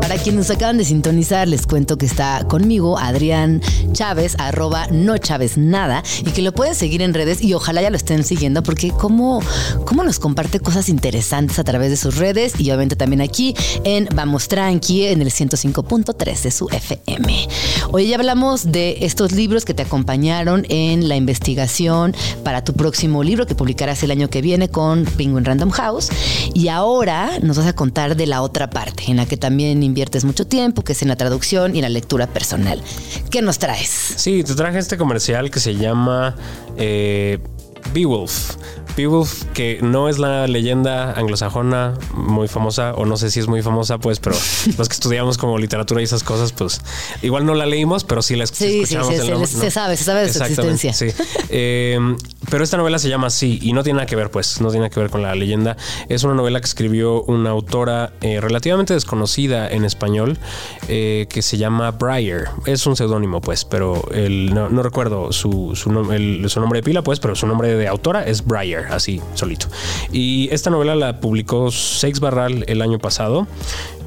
Para quienes nos acaban de sintonizar, les cuento que está conmigo Adrián Chávez, arroba no Chávez nada, y que lo pueden seguir en redes y ojalá ya lo estén siguiendo porque cómo, cómo nos comparte cosas interesantes a través de sus redes y obviamente también aquí en Vamos Tranqui, en el 105.3 de su FM. Hoy ya hablamos de estos libros que te acompañaron en la investigación para tu próximo libro que publicarás el año que viene con Penguin Random House. Y ahora nos vas a contar de la otra parte, en la que también inviertes mucho tiempo, que es en la traducción y la lectura personal. ¿Qué nos traes? Sí, te traje este comercial que se llama eh, Beowulf. Beowulf, que no es la leyenda anglosajona muy famosa, o no sé si es muy famosa, pues, pero los que estudiamos como literatura y esas cosas, pues, igual no la leímos, pero sí la Sí, sí, escuchamos. se- el se- sabe, se sabe de su existencia. Sí. Eh, pero esta novela se llama así y no tiene nada que ver, pues, no tiene nada que ver con la leyenda. Es una novela que escribió una autora eh, relativamente desconocida en español eh, que se llama Briar. Es un seudónimo, pues, pero el, no, no recuerdo su, su, nom- el- su nombre de pila, pues, pero su nombre de autora es Así, solito. Y esta novela la publicó Seix Barral el año pasado.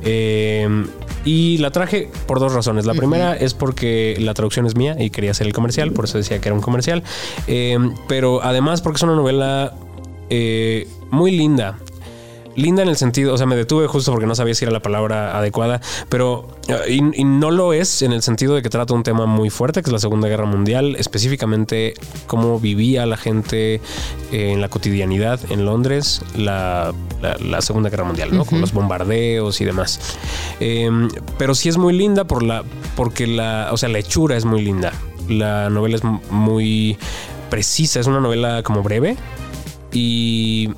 Eh, y la traje por dos razones. La primera es porque la traducción es mía y quería hacer el comercial, por eso decía que era un comercial. Eh, pero además porque es una novela eh, muy linda. Linda en el sentido, o sea, me detuve justo porque no sabía si era la palabra adecuada, pero eh, y, y no lo es en el sentido de que trata un tema muy fuerte, que es la Segunda Guerra Mundial, específicamente cómo vivía la gente eh, en la cotidianidad en Londres la, la- la Segunda Guerra Mundial, ¿no? Con los bombardeos y demás. Eh, pero sí es muy linda por la, porque la, o sea, la hechura es muy linda. La novela es muy precisa, es una novela como breve y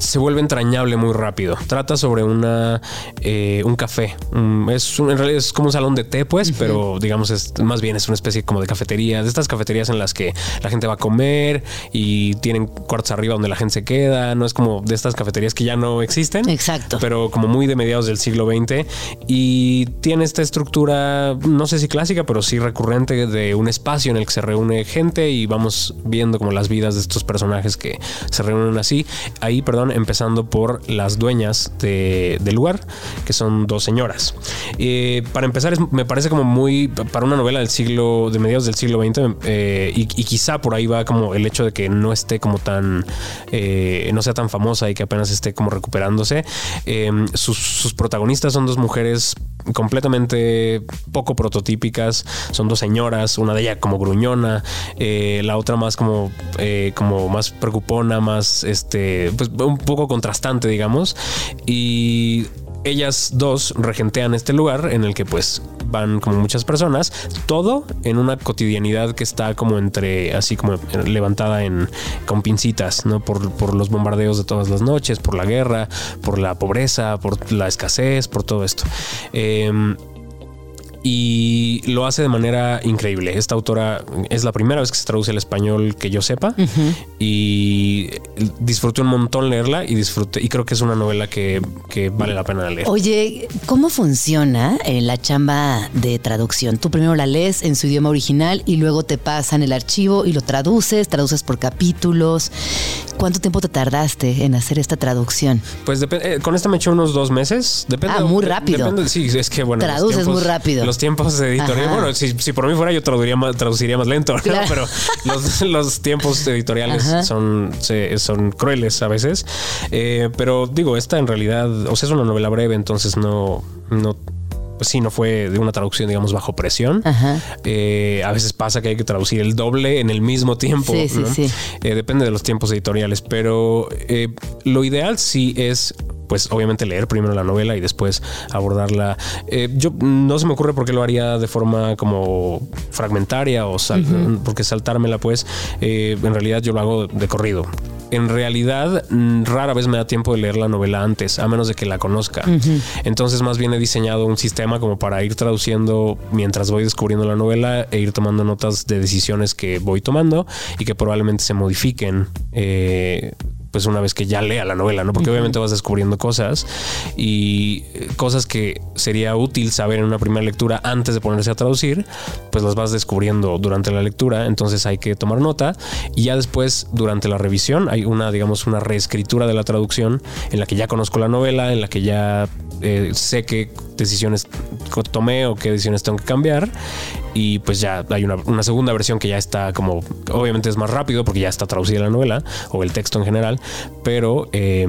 se vuelve entrañable muy rápido. Trata sobre una eh, un café. Un- es un- en realidad es como un salón de té, pues, pero digamos es más bien es una especie como de cafetería, de estas cafeterías en las que la gente va a comer y tienen cuartos arriba donde la gente se queda. No es como de estas cafeterías que ya no existen. Exacto. Pero como muy de mediados del siglo XX y tiene esta estructura, no sé si clásica, pero sí recurrente de un espacio en el que se reúne gente y vamos viendo como las vidas de estos personajes que se reúnen así. Ahí, perdón, empezando por las dueñas de- del lugar, que son dos señoras. Eh, para empezar, me parece como muy, para una novela del siglo, de mediados del siglo XX, eh, y, quizá por ahí va como el hecho de que no esté como tan, eh, no sea tan famosa y que apenas esté como recuperándose. Sus protagonistas son dos mujeres completamente poco prototípicas. Son dos señoras, una de ellas como gruñona, eh, la otra más como, eh, como más preocupona, más este, pues un poco contrastante, digamos. Y ellas dos regentean este lugar en el que pues van como muchas personas, todo en una cotidianidad que está como entre, así como levantada en con pincitas, ¿no? Por, por los bombardeos de todas las noches, por la guerra, por la pobreza, por la escasez, por todo esto. Em, y lo hace de manera increíble. Esta autora es la primera vez que se traduce al español que yo sepa y disfruté un montón leerla y disfruté y creo que es una novela que, que vale la pena leer. Oye, ¿cómo funciona eh, la chamba de traducción? Tú primero la lees en su idioma original y luego te pasan el archivo y lo traduces, traduces por capítulos. ¿Cuánto tiempo te tardaste en hacer esta traducción? Pues depende, eh, con esta me eché unos dos meses. Depende. Ah, muy rápido. Depende, sí, es que bueno. Traduces tiempos- muy rápido. Los tiempos de editorial. Ajá. Bueno, si, si por mí fuera, yo traduciría más, traduciría más lento, ¿no? Claro. Pero los, los tiempos editoriales Ajá. son, se- son crueles a veces. Eh, pero digo, esta en realidad, o sea, es una novela breve, entonces no, no, pues sí, no fue de una traducción, digamos, bajo presión. Eh, a veces pasa que hay que traducir el doble en el mismo tiempo. Sí, sí, sí. Eh, depende de los tiempos editoriales, pero eh, lo ideal sí es pues obviamente leer primero la novela y después abordarla. Eh, yo no se me ocurre por qué lo haría de forma como fragmentaria o sal- porque saltármela pues eh, en realidad yo lo hago de corrido. en realidad mm, rara vez me da tiempo de leer la novela antes, a menos de que la conozca. Entonces más bien he diseñado un sistema como para ir traduciendo mientras voy descubriendo la novela e ir tomando notas de decisiones que voy tomando y que probablemente se modifiquen. eh, pues una vez que ya lea la novela, ¿no? Porque obviamente vas descubriendo cosas y eh, cosas que sería útil saber en una primera lectura antes de ponerse a traducir, pues las vas descubriendo durante la lectura, entonces hay que tomar nota y ya después durante la revisión hay una, digamos, una reescritura de la traducción en la que ya conozco la novela, en la que ya eh, sé qué decisiones tomé o qué decisiones tengo que cambiar. Y pues ya hay una, una segunda versión que ya está como obviamente es más rápido porque ya está traducida la novela o el texto en general pero eh,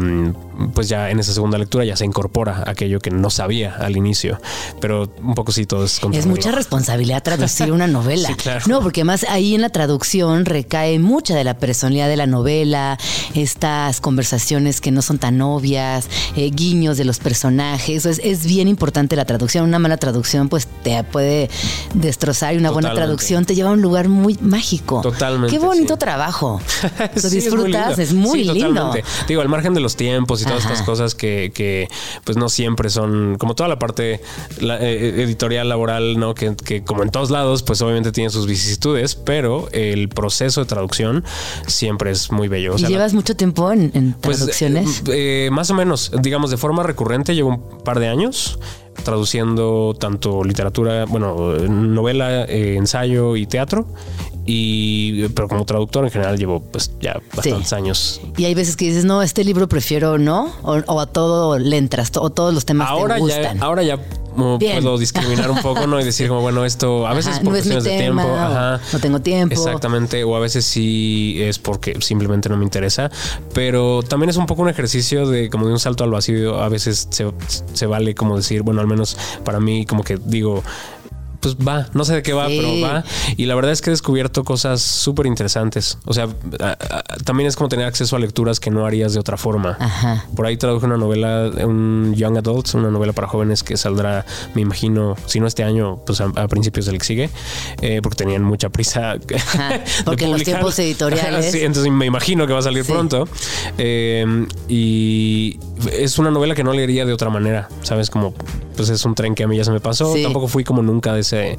pues ya en esa segunda lectura ya se incorpora aquello que no sabía al inicio pero un poco sí todo es Es mucha responsabilidad traducir una novela. Sí, claro. No, porque además ahí en la traducción recae mucha de la personalidad de la novela, estas conversaciones que no son tan obvias, eh, guiños de los personajes. Es, es bien importante la traducción. Una mala traducción pues te puede destrozar y una buena traducción te lleva a un lugar muy mágico. Totalmente, Qué bonito sí. trabajo. Lo Sí, disfrutas, es muy, lindo. totalmente. Digo, al margen de los tiempos y todas Ajá. estas cosas que, que, pues no siempre son, como toda la parte la- eh, editorial, laboral, ¿no? Que, que como en todos lados, pues obviamente tiene sus vicisitudes, pero el proceso de traducción siempre es muy bello. O ¿Y la- llevas mucho tiempo en, en pues, traducciones? eh, eh, más o menos, digamos, de forma recurrente, llevo un par de años traduciendo tanto literatura, bueno, novela, eh, ensayo y teatro. Y, pero como traductor en general llevo pues ya bastantes años. Y hay veces que dices, no, este libro prefiero no, o, o a todo le entras, o todos los temas Ahora te ya, gustan. ahora ya como Bien. puedo discriminar un poco, ¿no? Y decir como, bueno, esto a veces Ajá, por no cuestiones de tema, tiempo. Ajá. no tengo tiempo. Exactamente. O a veces sí es porque simplemente no me interesa. Pero también es un poco un ejercicio de como de un salto al vacío. A veces se, se vale como decir, bueno, al menos para mí, como que digo. Pues va, no sé de qué va, Sí. pero va. Y la verdad es que he descubierto cosas súper interesantes. O sea, también es como tener acceso a lecturas que no harías de otra forma. Ajá. Por ahí traduje una novela, un Young Adults, una novela para jóvenes que saldrá, me imagino, si no este año, pues a, a principios del que sigue, eh, porque tenían mucha prisa. de porque en los tiempos editoriales- sí, entonces me imagino que va a salir Sí. pronto. Eh, y es una novela que no leería de otra manera, ¿sabes? Como, pues es un tren que a mí ya se me pasó. Tampoco fui como nunca de ese,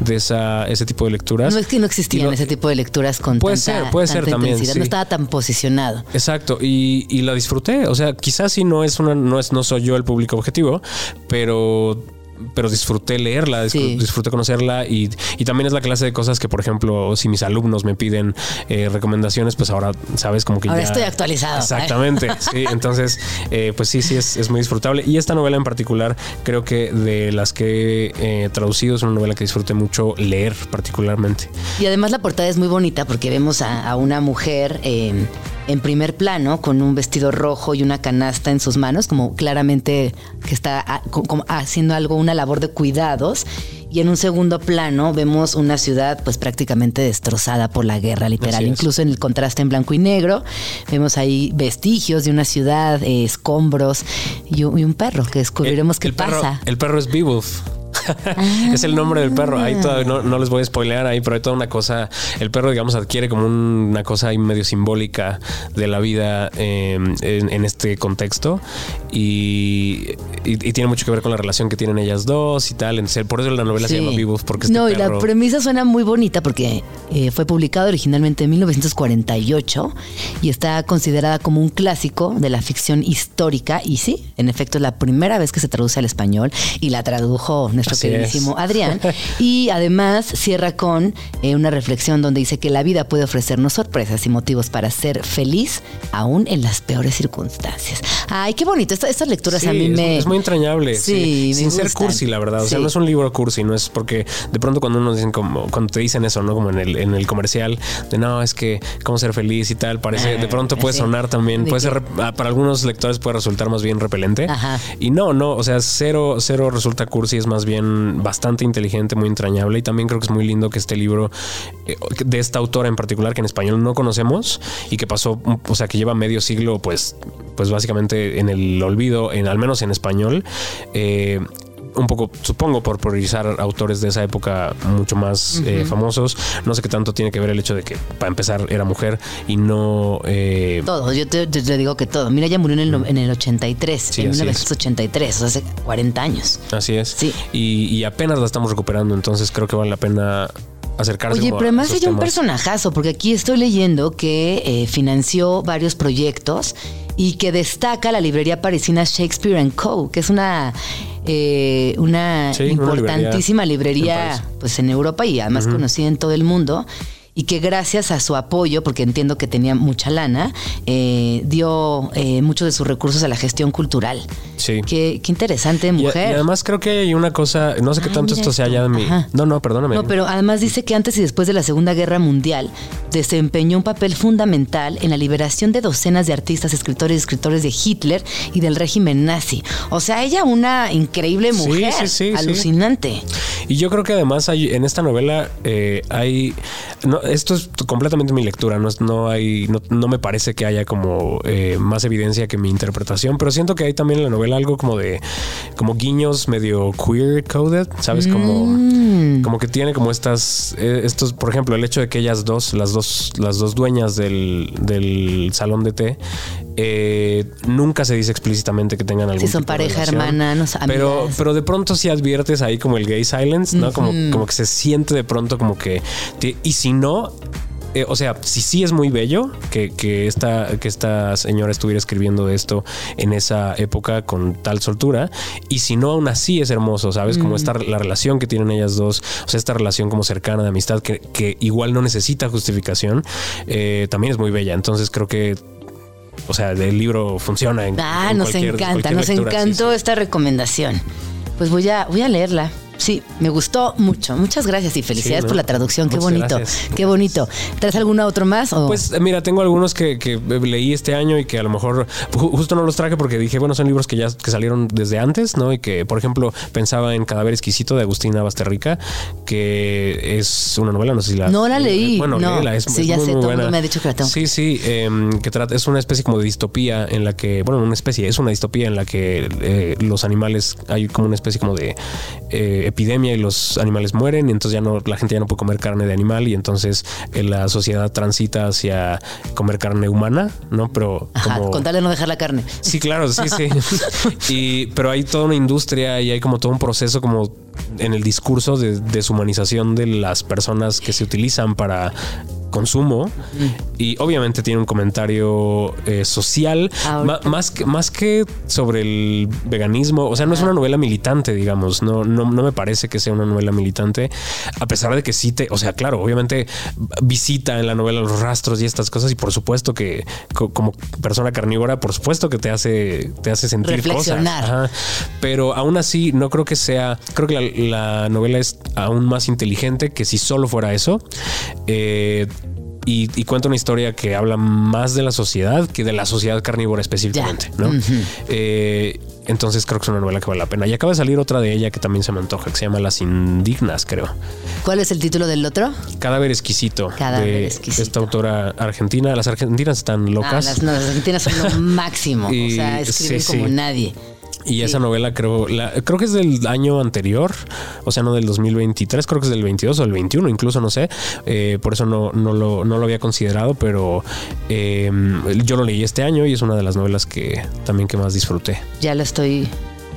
de esa, ese tipo de lecturas. No es que no existían ese tipo de lecturas con Puede tanta, ser, puede ser también, sí. No estaba tan posicionado. Exacto, y, y la disfruté. O sea, quizás sí no es una, no es, no soy yo el público objetivo, pero pero disfruté leerla, Sí. disfruté conocerla y, y también es la clase de cosas que, por ejemplo, si mis alumnos me piden eh, recomendaciones, pues ahora sabes como que Ahora ya... estoy actualizado. Exactamente, sí. Entonces, eh, pues sí, sí, es, es muy disfrutable. Y esta novela en particular, creo que de las que he eh, traducido, es una novela que disfruté mucho leer particularmente. Y además la portada es muy bonita porque vemos a, a una mujer eh, en primer plano con un vestido rojo y una canasta en sus manos, como claramente que está ah, como haciendo algo, una labor de cuidados. Y en un segundo plano vemos una ciudad pues prácticamente destrozada por la guerra, literal. Incluso en el contraste en blanco y negro vemos ahí vestigios de una ciudad, eh, escombros y un, y un perro que descubriremos qué perro, pasa. El perro es Es el nombre del perro. Ahí todavía no, no les voy a spoilear ahí, pero hay toda una cosa. El perro, digamos, adquiere como un- una cosa ahí medio simbólica de la vida eh, en, en este contexto y, y- y tiene mucho que ver con la relación que tienen ellas dos y tal. Entonces, por eso la novela se Sí. llama Beowulf, porque este no, y perro- la premisa suena muy bonita porque eh, fue publicado originalmente en 1948 y está considerada como un clásico de la ficción histórica. Y sí, en efecto, es la primera vez que se traduce al español y la tradujo nuestro Así queridísimo es. Adrián. Y además cierra con eh, una reflexión donde dice que la vida puede ofrecernos sorpresas y motivos para ser feliz aún en las peores circunstancias. Ay, qué bonito. Esta- estas lecturas Sí, a mí es, me. es muy entrañable. Sí, Sí, sin ser cursi, la verdad. O sea, no es un libro cursi, no es porque de pronto cuando uno dicen como, cuando te dicen eso, ¿no? Como en el, en el comercial, de no, es que cómo ser feliz y tal, parece, de pronto puede sonar también, De puede ser, ah, para algunos lectores puede resultar más bien repelente. Ajá. Y no, no, o sea, cero, cero resulta cursi, es más bien bastante inteligente, muy entrañable. Y también creo que es muy lindo que este libro eh, de esta autora en particular, que en español no conocemos y que pasó, o sea, que lleva medio siglo, pues, pues básicamente en el olvido, en al menos en español. eh, un poco, supongo, por priorizar autores de esa época mucho más eh, famosos. No sé qué tanto tiene que ver el hecho de que, para empezar, era mujer y no... eh, Todo, yo te, te- te digo que todo. Mira, ella murió en el, no- en el 83, Sí, en así es. 1983, o sea, hace 40 años. Así es. Sí. Y, y apenas la estamos recuperando, entonces creo que vale la pena acercarse. Oye, pero además ella un personajazo, porque aquí estoy leyendo que eh, financió varios proyectos y que destaca la librería parisina Shakespeare and Co., que es una, eh, una Sí, una importantísima librería librería, en pues en Europa y además conocida en todo el mundo. Y que gracias a su apoyo, porque entiendo que tenía mucha lana, eh, dio eh, muchos de sus recursos a la gestión cultural. Sí. Qué, qué interesante mujer. y además creo que hay una cosa, no sé qué tanto esto sea ya de mi... Ajá. No, no, perdóname. No, pero además dice que antes y después de la Segunda Guerra Mundial desempeñó un papel fundamental en la liberación de docenas de artistas, escritores y escritores de Hitler y del régimen nazi. O sea, ella una increíble mujer, sí, sí, sí. alucinante. Y yo creo que además hay en esta novela eh, hay no, esto es completamente mi lectura, no, no hay no, no me parece que haya como eh, más evidencia que mi interpretación, pero siento que hay también en la novela algo como de como guiños medio queer coded, sabes como Mm. como que tiene como estas eh, estos por ejemplo el hecho de que ellas dos las dos las dos dueñas del, del salón de té eh, nunca se dice explícitamente que tengan algún Si son tipo pareja, hermana, no sé, pero amigas. pero de pronto sí adviertes ahí como el gay silence, ¿no? como, como que se siente de pronto como que... y si no... eh, o sea, si sí es muy bello que, que, esta, que esta señora estuviera escribiendo esto en esa época con tal soltura, y si no, aún así es hermoso, ¿sabes? Como esta, la relación que tienen ellas dos, o sea, esta relación como cercana de amistad que, que igual no necesita justificación, eh, también es muy bella. Entonces creo que, o sea, el libro funciona en, Ah, en nos encanta, nos sí, encantó sí. esta recomendación. Pues voy a, voy a leerla. Sí, me gustó mucho. Muchas gracias y felicidades ¿no? por la traducción. Qué bonito, gracias. qué bonito. ¿Traes alguna otro más? o- Pues eh, mira, tengo algunos que, que leí este año y que a lo mejor ju- justo no los traje porque dije, bueno, son libros que ya que salieron desde antes, ¿no? Y que, por ejemplo, pensaba en Cadáver Exquisito de Agustina Basterrica, que es una novela, no sé si la... No la leí, Bueno, no. es, Sí, es ya muy, sé, muy todo buena. me ha dicho que la tengo Sí, sí, em, que trata, es una especie como de distopía en la que, bueno, no una especie, es una distopía en la que eh, los animales, hay como una especie como de eh, epidemia y los animales mueren y entonces ya no, la gente ya no puede comer carne de animal y entonces eh, la sociedad transita hacia comer carne humana, ¿no? Pero Ajá, como... con tal de no dejar la carne. Sí, claro, sí, sí. y, pero hay toda una industria y hay como todo un proceso como en el discurso de deshumanización de las personas que se utilizan para consumo. Y obviamente tiene un comentario eh, social. Ma- más que más que sobre el veganismo o sea no es una novela militante digamos no, no no me parece que sea una novela militante a pesar de que sí te o sea claro obviamente visita en la novela los rastros y estas cosas y por supuesto que co- como persona carnívora por supuesto que te hace te hace sentir cosas. Ajá. pero aún así no creo que sea creo que la, la novela es aún más inteligente que si solo fuera eso Eh, y, y cuenta una historia que habla más de la sociedad que de la sociedad carnívora específicamente. ¿no? Eh, entonces creo que es una novela que vale la pena. Y acaba de salir otra de ella que también se me antoja, que se llama Las Indignas, creo. ¿Cuál es el título del otro? Cadáver exquisito. Cadáver de exquisito. Esta autora argentina. Las argentinas están Ah, locas. las, no, las argentinas son lo máximo. o sea, escriben sí, como sí. nadie. Y esa novela creo, la, creo que es del año anterior, o sea, no del 2023, creo que es del 22 o del 21, incluso no sé. Eh, por eso no, no, lo, no lo había considerado, pero eh, yo lo leí este año y es una de las novelas que también que más disfruté. Ya lo estoy.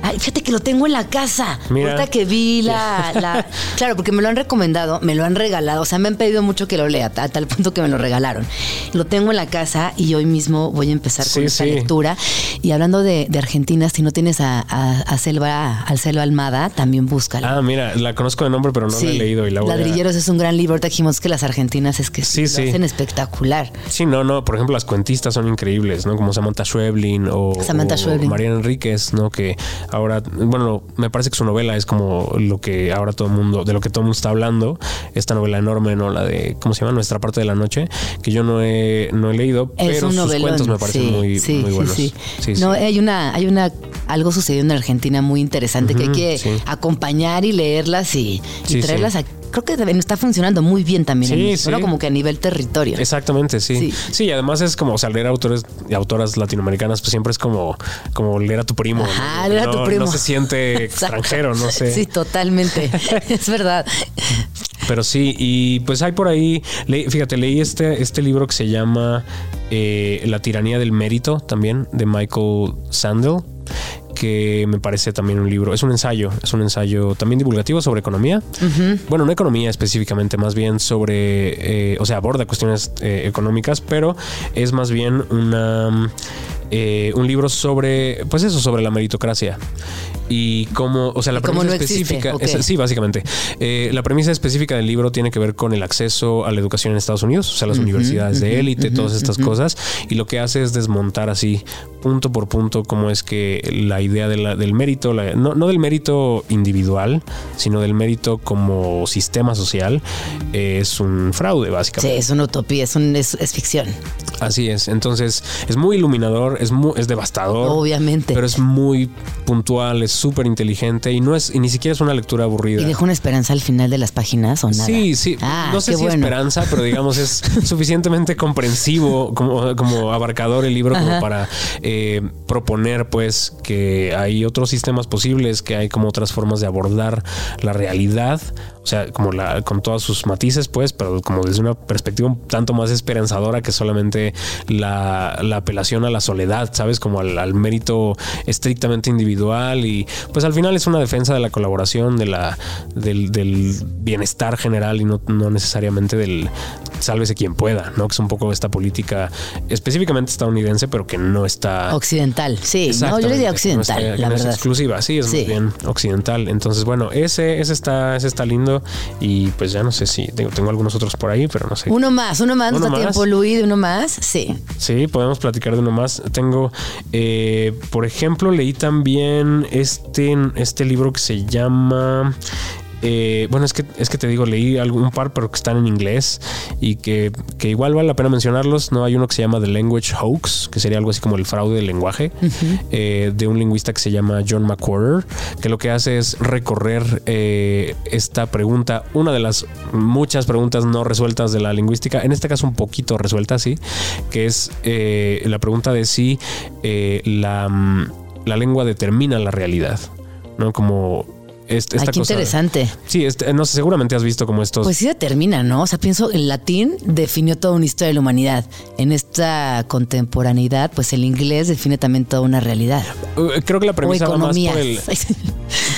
Ay, fíjate que lo tengo en la casa. Mira. Ahorita que vi la, la- Claro, porque me lo han recomendado, me lo han regalado. O sea, me han pedido mucho que lo lea, a tal punto que me lo regalaron. Lo tengo en la casa y hoy mismo voy a empezar con Sí, esta sí. lectura. Y hablando de, de Argentina, si no tienes a, a, a Selva, al Selva Almada, también búscala. Ah, mira, la conozco de nombre, pero no la he leído y la voy a- Ladrilleros es un gran libro. Ahorita dijimos que las argentinas es que Sí, lo sí. hacen espectacular. Sí, no, no. Por ejemplo, las cuentistas son increíbles, ¿no? Como Samantha Schweblin o, Samantha o Schweblin. Mariana Enríquez, ¿no? Que ahora, bueno, me parece que su novela es como lo que ahora todo el mundo, de lo que todo el mundo está hablando. Esta novela enorme, ¿no? La de, ¿cómo se llama? Nuestra parte de la noche, que yo no he, no he leído, Es pero sus cuentos me parecen sí, muy, sí, muy buenos. sí. No, hay una, hay una, algo sucediendo en Argentina muy interesante que hay que acompañar y leerlas y, traerlas sí. Creo que está funcionando muy bien también en Sí, México, ¿no? sí. como que a nivel territorio. Exactamente, sí. Sí. sí. y además es como, o sea, leer autores y autoras latinoamericanas, pues siempre es como, como leer a tu primo. Ajá, ¿no? leer a tu primo. No se siente extranjero, no sé. Sí, totalmente. es verdad. Pero sí, y pues hay por ahí, le- fíjate, leí este, este libro que se llama eh, La tiranía del mérito también, de Michael Sandel, que me parece también un libro, es un ensayo, es un ensayo también divulgativo sobre economía. Bueno, no economía específicamente, más bien sobre, eh, o sea, aborda cuestiones eh, económicas, pero es más bien una... eh, un libro sobre, pues eso, sobre la meritocracia y cómo, o sea, la premisa no existe, específica, es- sí, básicamente. Eh, la premisa específica del libro tiene que ver con el acceso a la educación en Estados Unidos, o sea, las universidades de élite, todas estas cosas, y lo que hace es desmontar así, punto por punto, cómo es que la idea de la- del mérito, la- no, no del mérito individual, sino del mérito como sistema social, eh, es un fraude, Sí, básicamente. es una utopía, es, un- es, es ficción. Así es. Entonces, es muy iluminador, es, muy, es devastador. Obviamente. Pero es muy puntual, es súper inteligente y no es, y ni siquiera es una lectura aburrida. ¿Y dejó una esperanza al final de las páginas o nada? Sí, sí. Ah, no sé si bueno. esperanza, pero digamos es suficientemente comprensivo, como, como abarcador el libro, como para eh, proponer, pues, que hay otros sistemas posibles, que hay como otras formas de abordar la realidad. O sea, como la, con todos sus matices, pues, pero como desde una perspectiva un tanto más esperanzadora que solamente la, la apelación a la soledad, ¿sabes? Como al, al mérito estrictamente individual y pues al final es una defensa de la colaboración, de la, del, del bienestar general y no, no necesariamente del sálvese quien pueda, ¿no? Que es un poco esta política específicamente estadounidense, pero que no está... Occidental, sí. No, yo Exactamente, le diría que no occidental, está- la no es verdad. exclusiva, sí, es Sí. más bien occidental. Entonces, bueno, ese, ese está, ese está lindo y pues ya no sé si tengo, tengo algunos otros por ahí, pero no sé. Uno más, uno más, ¿nos ¿Uno más? tiempo, Luis, de uno más? Sí. Sí, podemos platicar de uno más. Tengo, eh, por ejemplo, leí también este, este libro que se llama. Eh, bueno, es que, es que te digo, leí algún par, pero que están en inglés y que, que igual vale la pena mencionarlos. No hay uno que se llama The Language Hoax, que sería algo así como el fraude del lenguaje, eh, de un lingüista que se llama John McWhorter, que lo que hace es recorrer eh, esta pregunta, una de las muchas preguntas no resueltas de la lingüística, en este caso un poquito resuelta, sí, que es la pregunta de si la, mm, la lengua determina la realidad, ¿no? Como est- esta Ay, qué cosa- interesante. Sí, este, no sé, seguramente has visto como estos. Pues sí determina, ¿no? O sea, pienso, el latín definió toda una historia de la humanidad. En esta contemporaneidad, pues el inglés define también toda una realidad. Uh, creo que la premisa va más por el.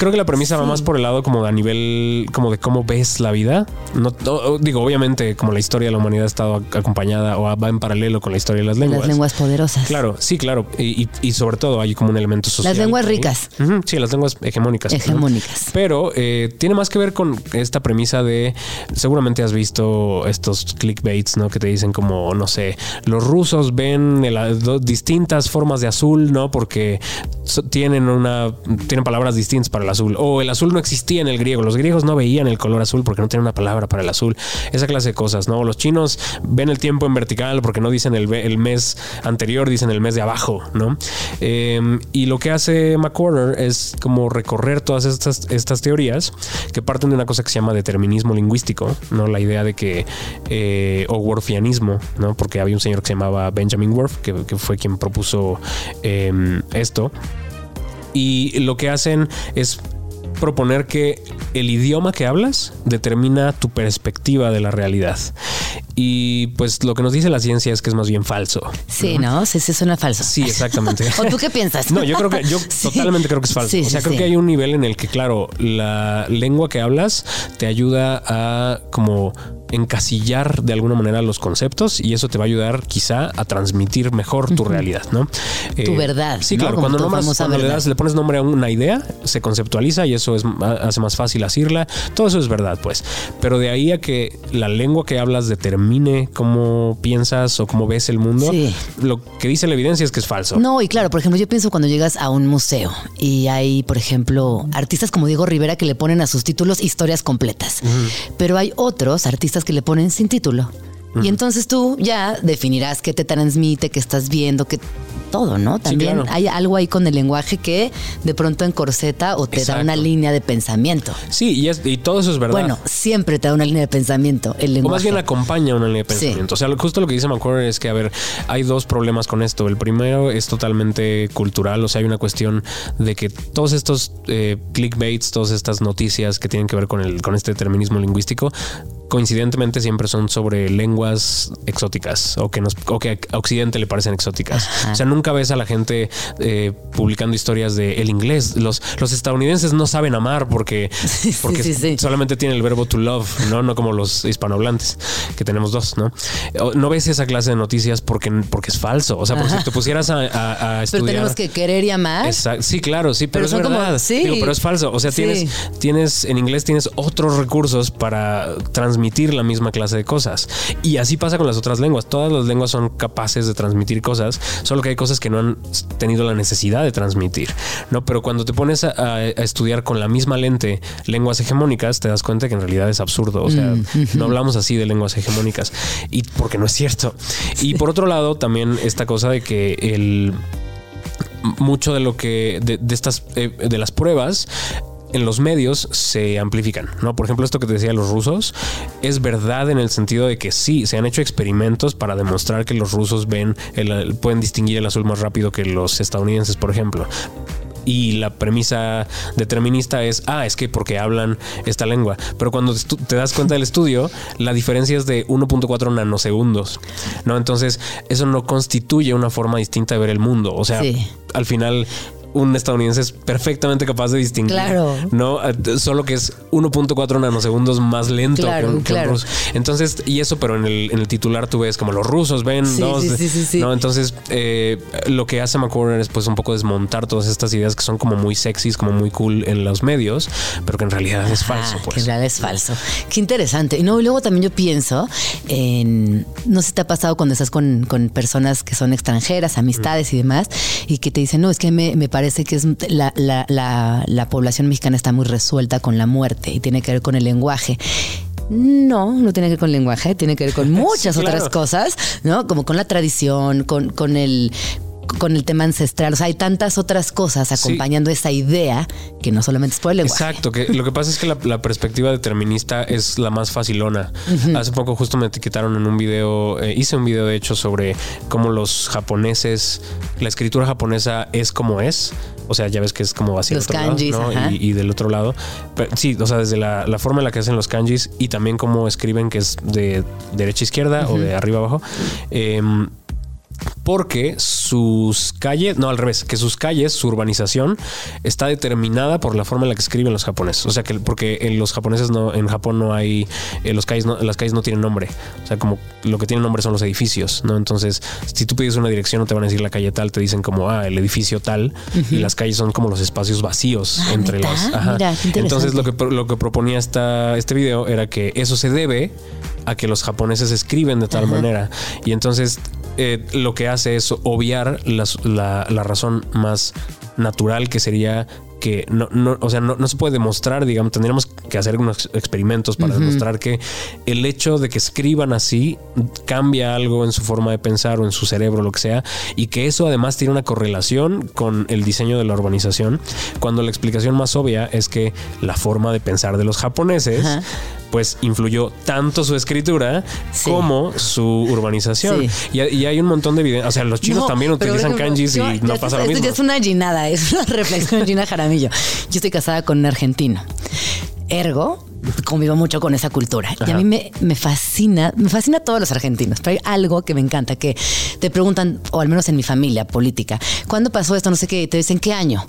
Creo que la premisa va más por el lado como a nivel como de cómo ves la vida. No, no, digo, obviamente, como la historia de la humanidad ha estado ac- acompañada o va en paralelo con la historia de las lenguas. Las lenguas poderosas. Claro, sí, claro. Y, y- y sobre todo hay como un elemento social. Las lenguas ricas. Ujú, sí, las lenguas hegemónicas. ¿no? Pero eh, tiene más que ver con esta premisa de, seguramente has visto estos clickbaits, ¿no? Que te dicen como, no sé, los rusos ven el- distintas formas de azul, ¿no? Porque tienen una, tienen palabras distintas para el azul. O el azul no existía en el griego. Los griegos no veían el color azul porque no tienen una palabra para el azul. Esa clase de cosas, ¿no? Los chinos ven el tiempo en vertical porque no dicen el, el mes anterior, dicen el mes de abajo, ¿no? Eh, y lo que hace McCorner es como recorrer todas estas, estas teorías que parten de una cosa que se llama determinismo lingüístico, ¿no? La idea de que, eh, o Worfianismo, ¿no? Porque había un señor que se llamaba Benjamin Worf, que, fue quien propuso eh, esto. Y lo que hacen es proponer que el idioma que hablas determina tu perspectiva de la realidad. Y pues lo que nos dice la ciencia es que es más bien falso. Sí, ¿no? Sí, sí, suena falso. Sí, exactamente. ¿O tú qué piensas? No, yo creo que yo Sí. totalmente creo que es falso. Sí, o sea, sí, creo que hay un nivel en el que, claro, la lengua que hablas te ayuda a como encasillar de alguna manera los conceptos y eso te va a ayudar quizá a transmitir mejor tu realidad, ¿no? Eh, Tu verdad, Sí, ¿no? claro. Como Cuando, nombras- cuando le, das, le pones nombre a una idea, se conceptualiza y eso es, hace más fácil asirla. Todo eso es verdad, pues. Pero de ahí a que la lengua que hablas determine cómo piensas o cómo ves el mundo, Sí. lo que dice la evidencia es que es falso. No, y claro, por ejemplo, yo pienso cuando llegas a un museo y hay, por ejemplo, artistas como Diego Rivera que le ponen a sus títulos historias completas. Pero hay otros artistas que le ponen sin título. Y entonces tú ya definirás qué te transmite, qué estás viendo, qué todo, ¿no? También claro. hay algo ahí con el lenguaje que de pronto encorseta o te da una línea de pensamiento. Sí, y, es- y todo eso es verdad. Bueno, siempre te da una línea de pensamiento el O lenguaje. más bien acompaña una línea de Sí. pensamiento. O sea, justo lo que dice McCord es que, a ver, hay dos problemas con esto. El primero es totalmente cultural. O sea, hay una cuestión de que todos estos eh, clickbaits, todas estas noticias que tienen que ver con, el, con este determinismo lingüístico, coincidentemente siempre son sobre lenguas exóticas o que, nos, o que a Occidente le parecen exóticas. O sea, nunca ves a la gente eh, publicando historias de el inglés. Los, los estadounidenses no saben amar porque, Sí, porque sí, sí. solamente tiene el verbo to love, ¿no? No como los hispanohablantes, que tenemos dos, ¿no? No ves esa clase de noticias porque, porque es falso. O sea, porque si te pusieras a, a- a Pero estudiar. tenemos que querer y amar. Sí, claro, sí, pero, es como- verdad. sí. Digo, pero es falso. O sea, tienes, tienes, en inglés tienes otros recursos para transmitir la misma clase de cosas. Y así pasa con las otras lenguas. Todas las lenguas son capaces de transmitir cosas, solo que hay cosas que no han tenido la necesidad de transmitir, ¿no? Pero cuando te pones a, a- a estudiar con la misma lente lenguas hegemónicas, te das cuenta que en realidad es absurdo. O sea, no hablamos así de lenguas hegemónicas. Y porque no es cierto. Y por otro lado, también esta cosa de que el mucho de lo que de, de estas eh, de las pruebas en los medios se amplifican, ¿no? Por ejemplo, esto que te decía los rusos es verdad en el sentido de que sí, se han hecho experimentos para demostrar que los rusos ven, el- pueden distinguir el azul más rápido que los estadounidenses, por ejemplo. Y la premisa determinista es, ah, es que porque hablan esta lengua. Pero cuando te das cuenta del estudio, la diferencia es de 1.4 nanosegundos, ¿no? Entonces, eso no constituye una forma distinta de ver el mundo. O sea, Sí. al final un estadounidense es perfectamente capaz de distinguir. Claro. No, Eh, solo que es 1.4 nanosegundos más lento Claro, que, un, que un claro. ruso. Entonces, y eso, pero en el, en el titular tú ves como los rusos ven Sí, dos. sí, sí. ¿no? Entonces, eh, lo que hace McCorner es pues un poco desmontar todas estas ideas que son como muy sexys, como muy cool en los medios, pero que en realidad es falso. Pues. Que en realidad es falso. Qué interesante. Y no, y luego también yo pienso en. No sé si te ha pasado cuando estás con, con personas que son extranjeras, amistades y demás, y que te dicen, no, es que me, me parece que es la, la, la, la población mexicana está muy resuelta con la muerte y tiene que ver con el lenguaje. No, no tiene que ver con el lenguaje, tiene que ver con muchas Sí, claro. otras cosas, ¿no? Como con la tradición, con, con el con el tema ancestral, o sea, hay tantas otras cosas Sí. acompañando esa idea que no solamente es por el lenguaje. Exacto, que lo que pasa es que la, la perspectiva determinista es la más facilona. Hace poco justo me etiquetaron en un video, eh, hice un video de hecho sobre cómo los japoneses, la escritura japonesa es como es. O sea, ya ves que es como hacia Los otro kanjis, lado, ¿no? y, y del otro lado. Pero, sí, o sea, desde la, la forma en la que hacen los kanjis y también cómo escriben que es de derecha a izquierda o de arriba a abajo. Em, porque sus calles, no al revés, que sus calles, su urbanización está determinada por la forma en la que escriben los japoneses. O sea que porque en los japoneses no, en Japón no hay, eh, los calles no, las calles no tienen nombre. O sea, como lo que tienen nombre son los edificios, ¿no? Entonces, si tú pides una dirección no te van a decir la calle tal, te dicen como, ah, el edificio tal, y las calles son como los espacios vacíos Ah, entre ¿neta? las. Ajá. Mira. Entonces, lo que, lo que proponía esta, este video era que eso se debe a que los japoneses escriben de tal manera. Y entonces eh, lo que hace es obviar las- la, la razón más natural que sería que no, no, o sea, no, no se puede demostrar, digamos, tendríamos que hacer unos experimentos para demostrar que el hecho de que escriban así cambia algo en su forma de pensar o en su cerebro, lo que sea, y que eso además tiene una correlación con el diseño de la urbanización, cuando la explicación más obvia es que la forma de pensar de los japoneses. Pues influyó tanto su escritura Sí. como su urbanización. Sí. Y, y hay un montón de evidencia, o sea, los chinos No, también utilizan ejemplo, kanjis yo- y no pasa lo mismo. es una ginada, es una reflexión Gina Jaramillo. Yo estoy casada con un argentino. Ergo, convivo mucho con esa cultura. Y a mí me, me fascina, me fascina a todos los argentinos, pero hay algo que me encanta, que te preguntan, o al menos en mi familia política, ¿cuándo pasó esto? No sé qué, y te dicen, ¿qué año?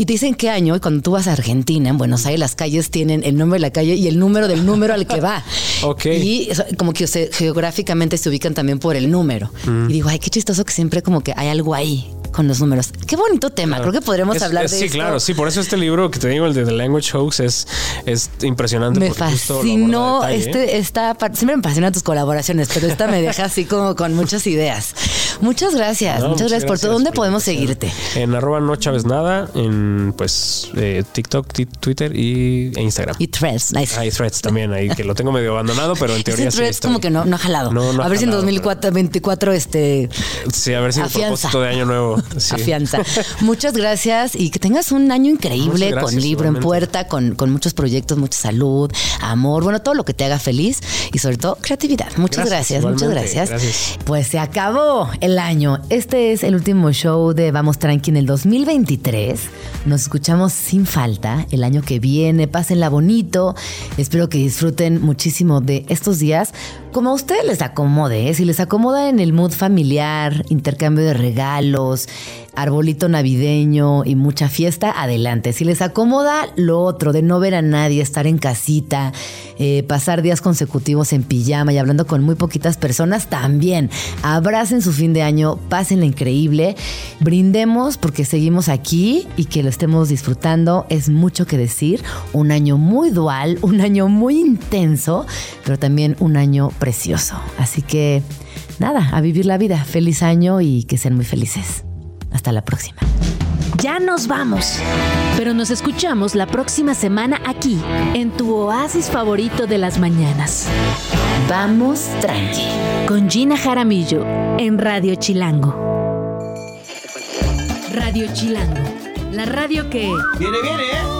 Y te dicen qué año, y cuando tú vas a Argentina, en Buenos Aires, las calles tienen el nombre de la calle y el número del número al que va. Ok. Y como que geográficamente se ubican también por el número. Mm. Y digo, ay, qué chistoso que siempre como que hay algo ahí con los números. Qué bonito tema. Creo que podremos Es- hablar es- de Sí, esto. claro, sí, por eso este libro que te digo, el de The Language Hoax, es, es impresionante. Me fascinó detalle. este, esta siempre me fascinan tus colaboraciones, pero esta me deja así como con muchas ideas. Muchas gracias, No, muchas gracias por todo. ¿Dónde podemos seguirte? En arroba no Chávez nada, en pues eh, TikTok, ti- Twitter y e Instagram. Y Threads, nice. Hay threads también ahí que lo tengo medio abandonado, pero en teoría Ese Threads como que no, no ha jalado. No, no a ver si en jalado, 2024 este Sí, a ver si el propósito de año nuevo. Sí. afianza. Muchas gracias y que tengas un año increíble gracias, con libro en puerta, con, con muchos proyectos, mucha salud, amor, bueno, todo lo que te haga feliz y sobre todo creatividad. Muchas Gracias, gracias, muchas gracias. Pues se acabó el año. Este es el último show de Vamos Tranqui en el 2023. Nos escuchamos sin falta el año que viene. Pásenla bonito. Espero que disfruten muchísimo de estos días. Como a ustedes les acomode, ¿eh? si les acomoda en el mood familiar, intercambio de regalos, arbolito navideño y mucha fiesta, adelante. Si les acomoda lo otro, de no ver a nadie, estar en casita, eh, pasar días consecutivos en pijama y hablando con muy poquitas personas, también. Abracen su fin de año, pásenla increíble, brindemos porque seguimos aquí y que lo estemos disfrutando. Es mucho que decir. Un año muy dual, un año muy intenso, pero también un año precioso. Así que nada, a vivir la vida. Feliz año y que sean muy felices. Hasta la próxima. Ya nos vamos. Pero nos escuchamos la próxima semana aquí, en tu oasis favorito de las mañanas. Vamos tranqui. Con Gina Jaramillo, en Radio Chilango. Radio Chilango, la radio que... Viene, viene, ¿eh?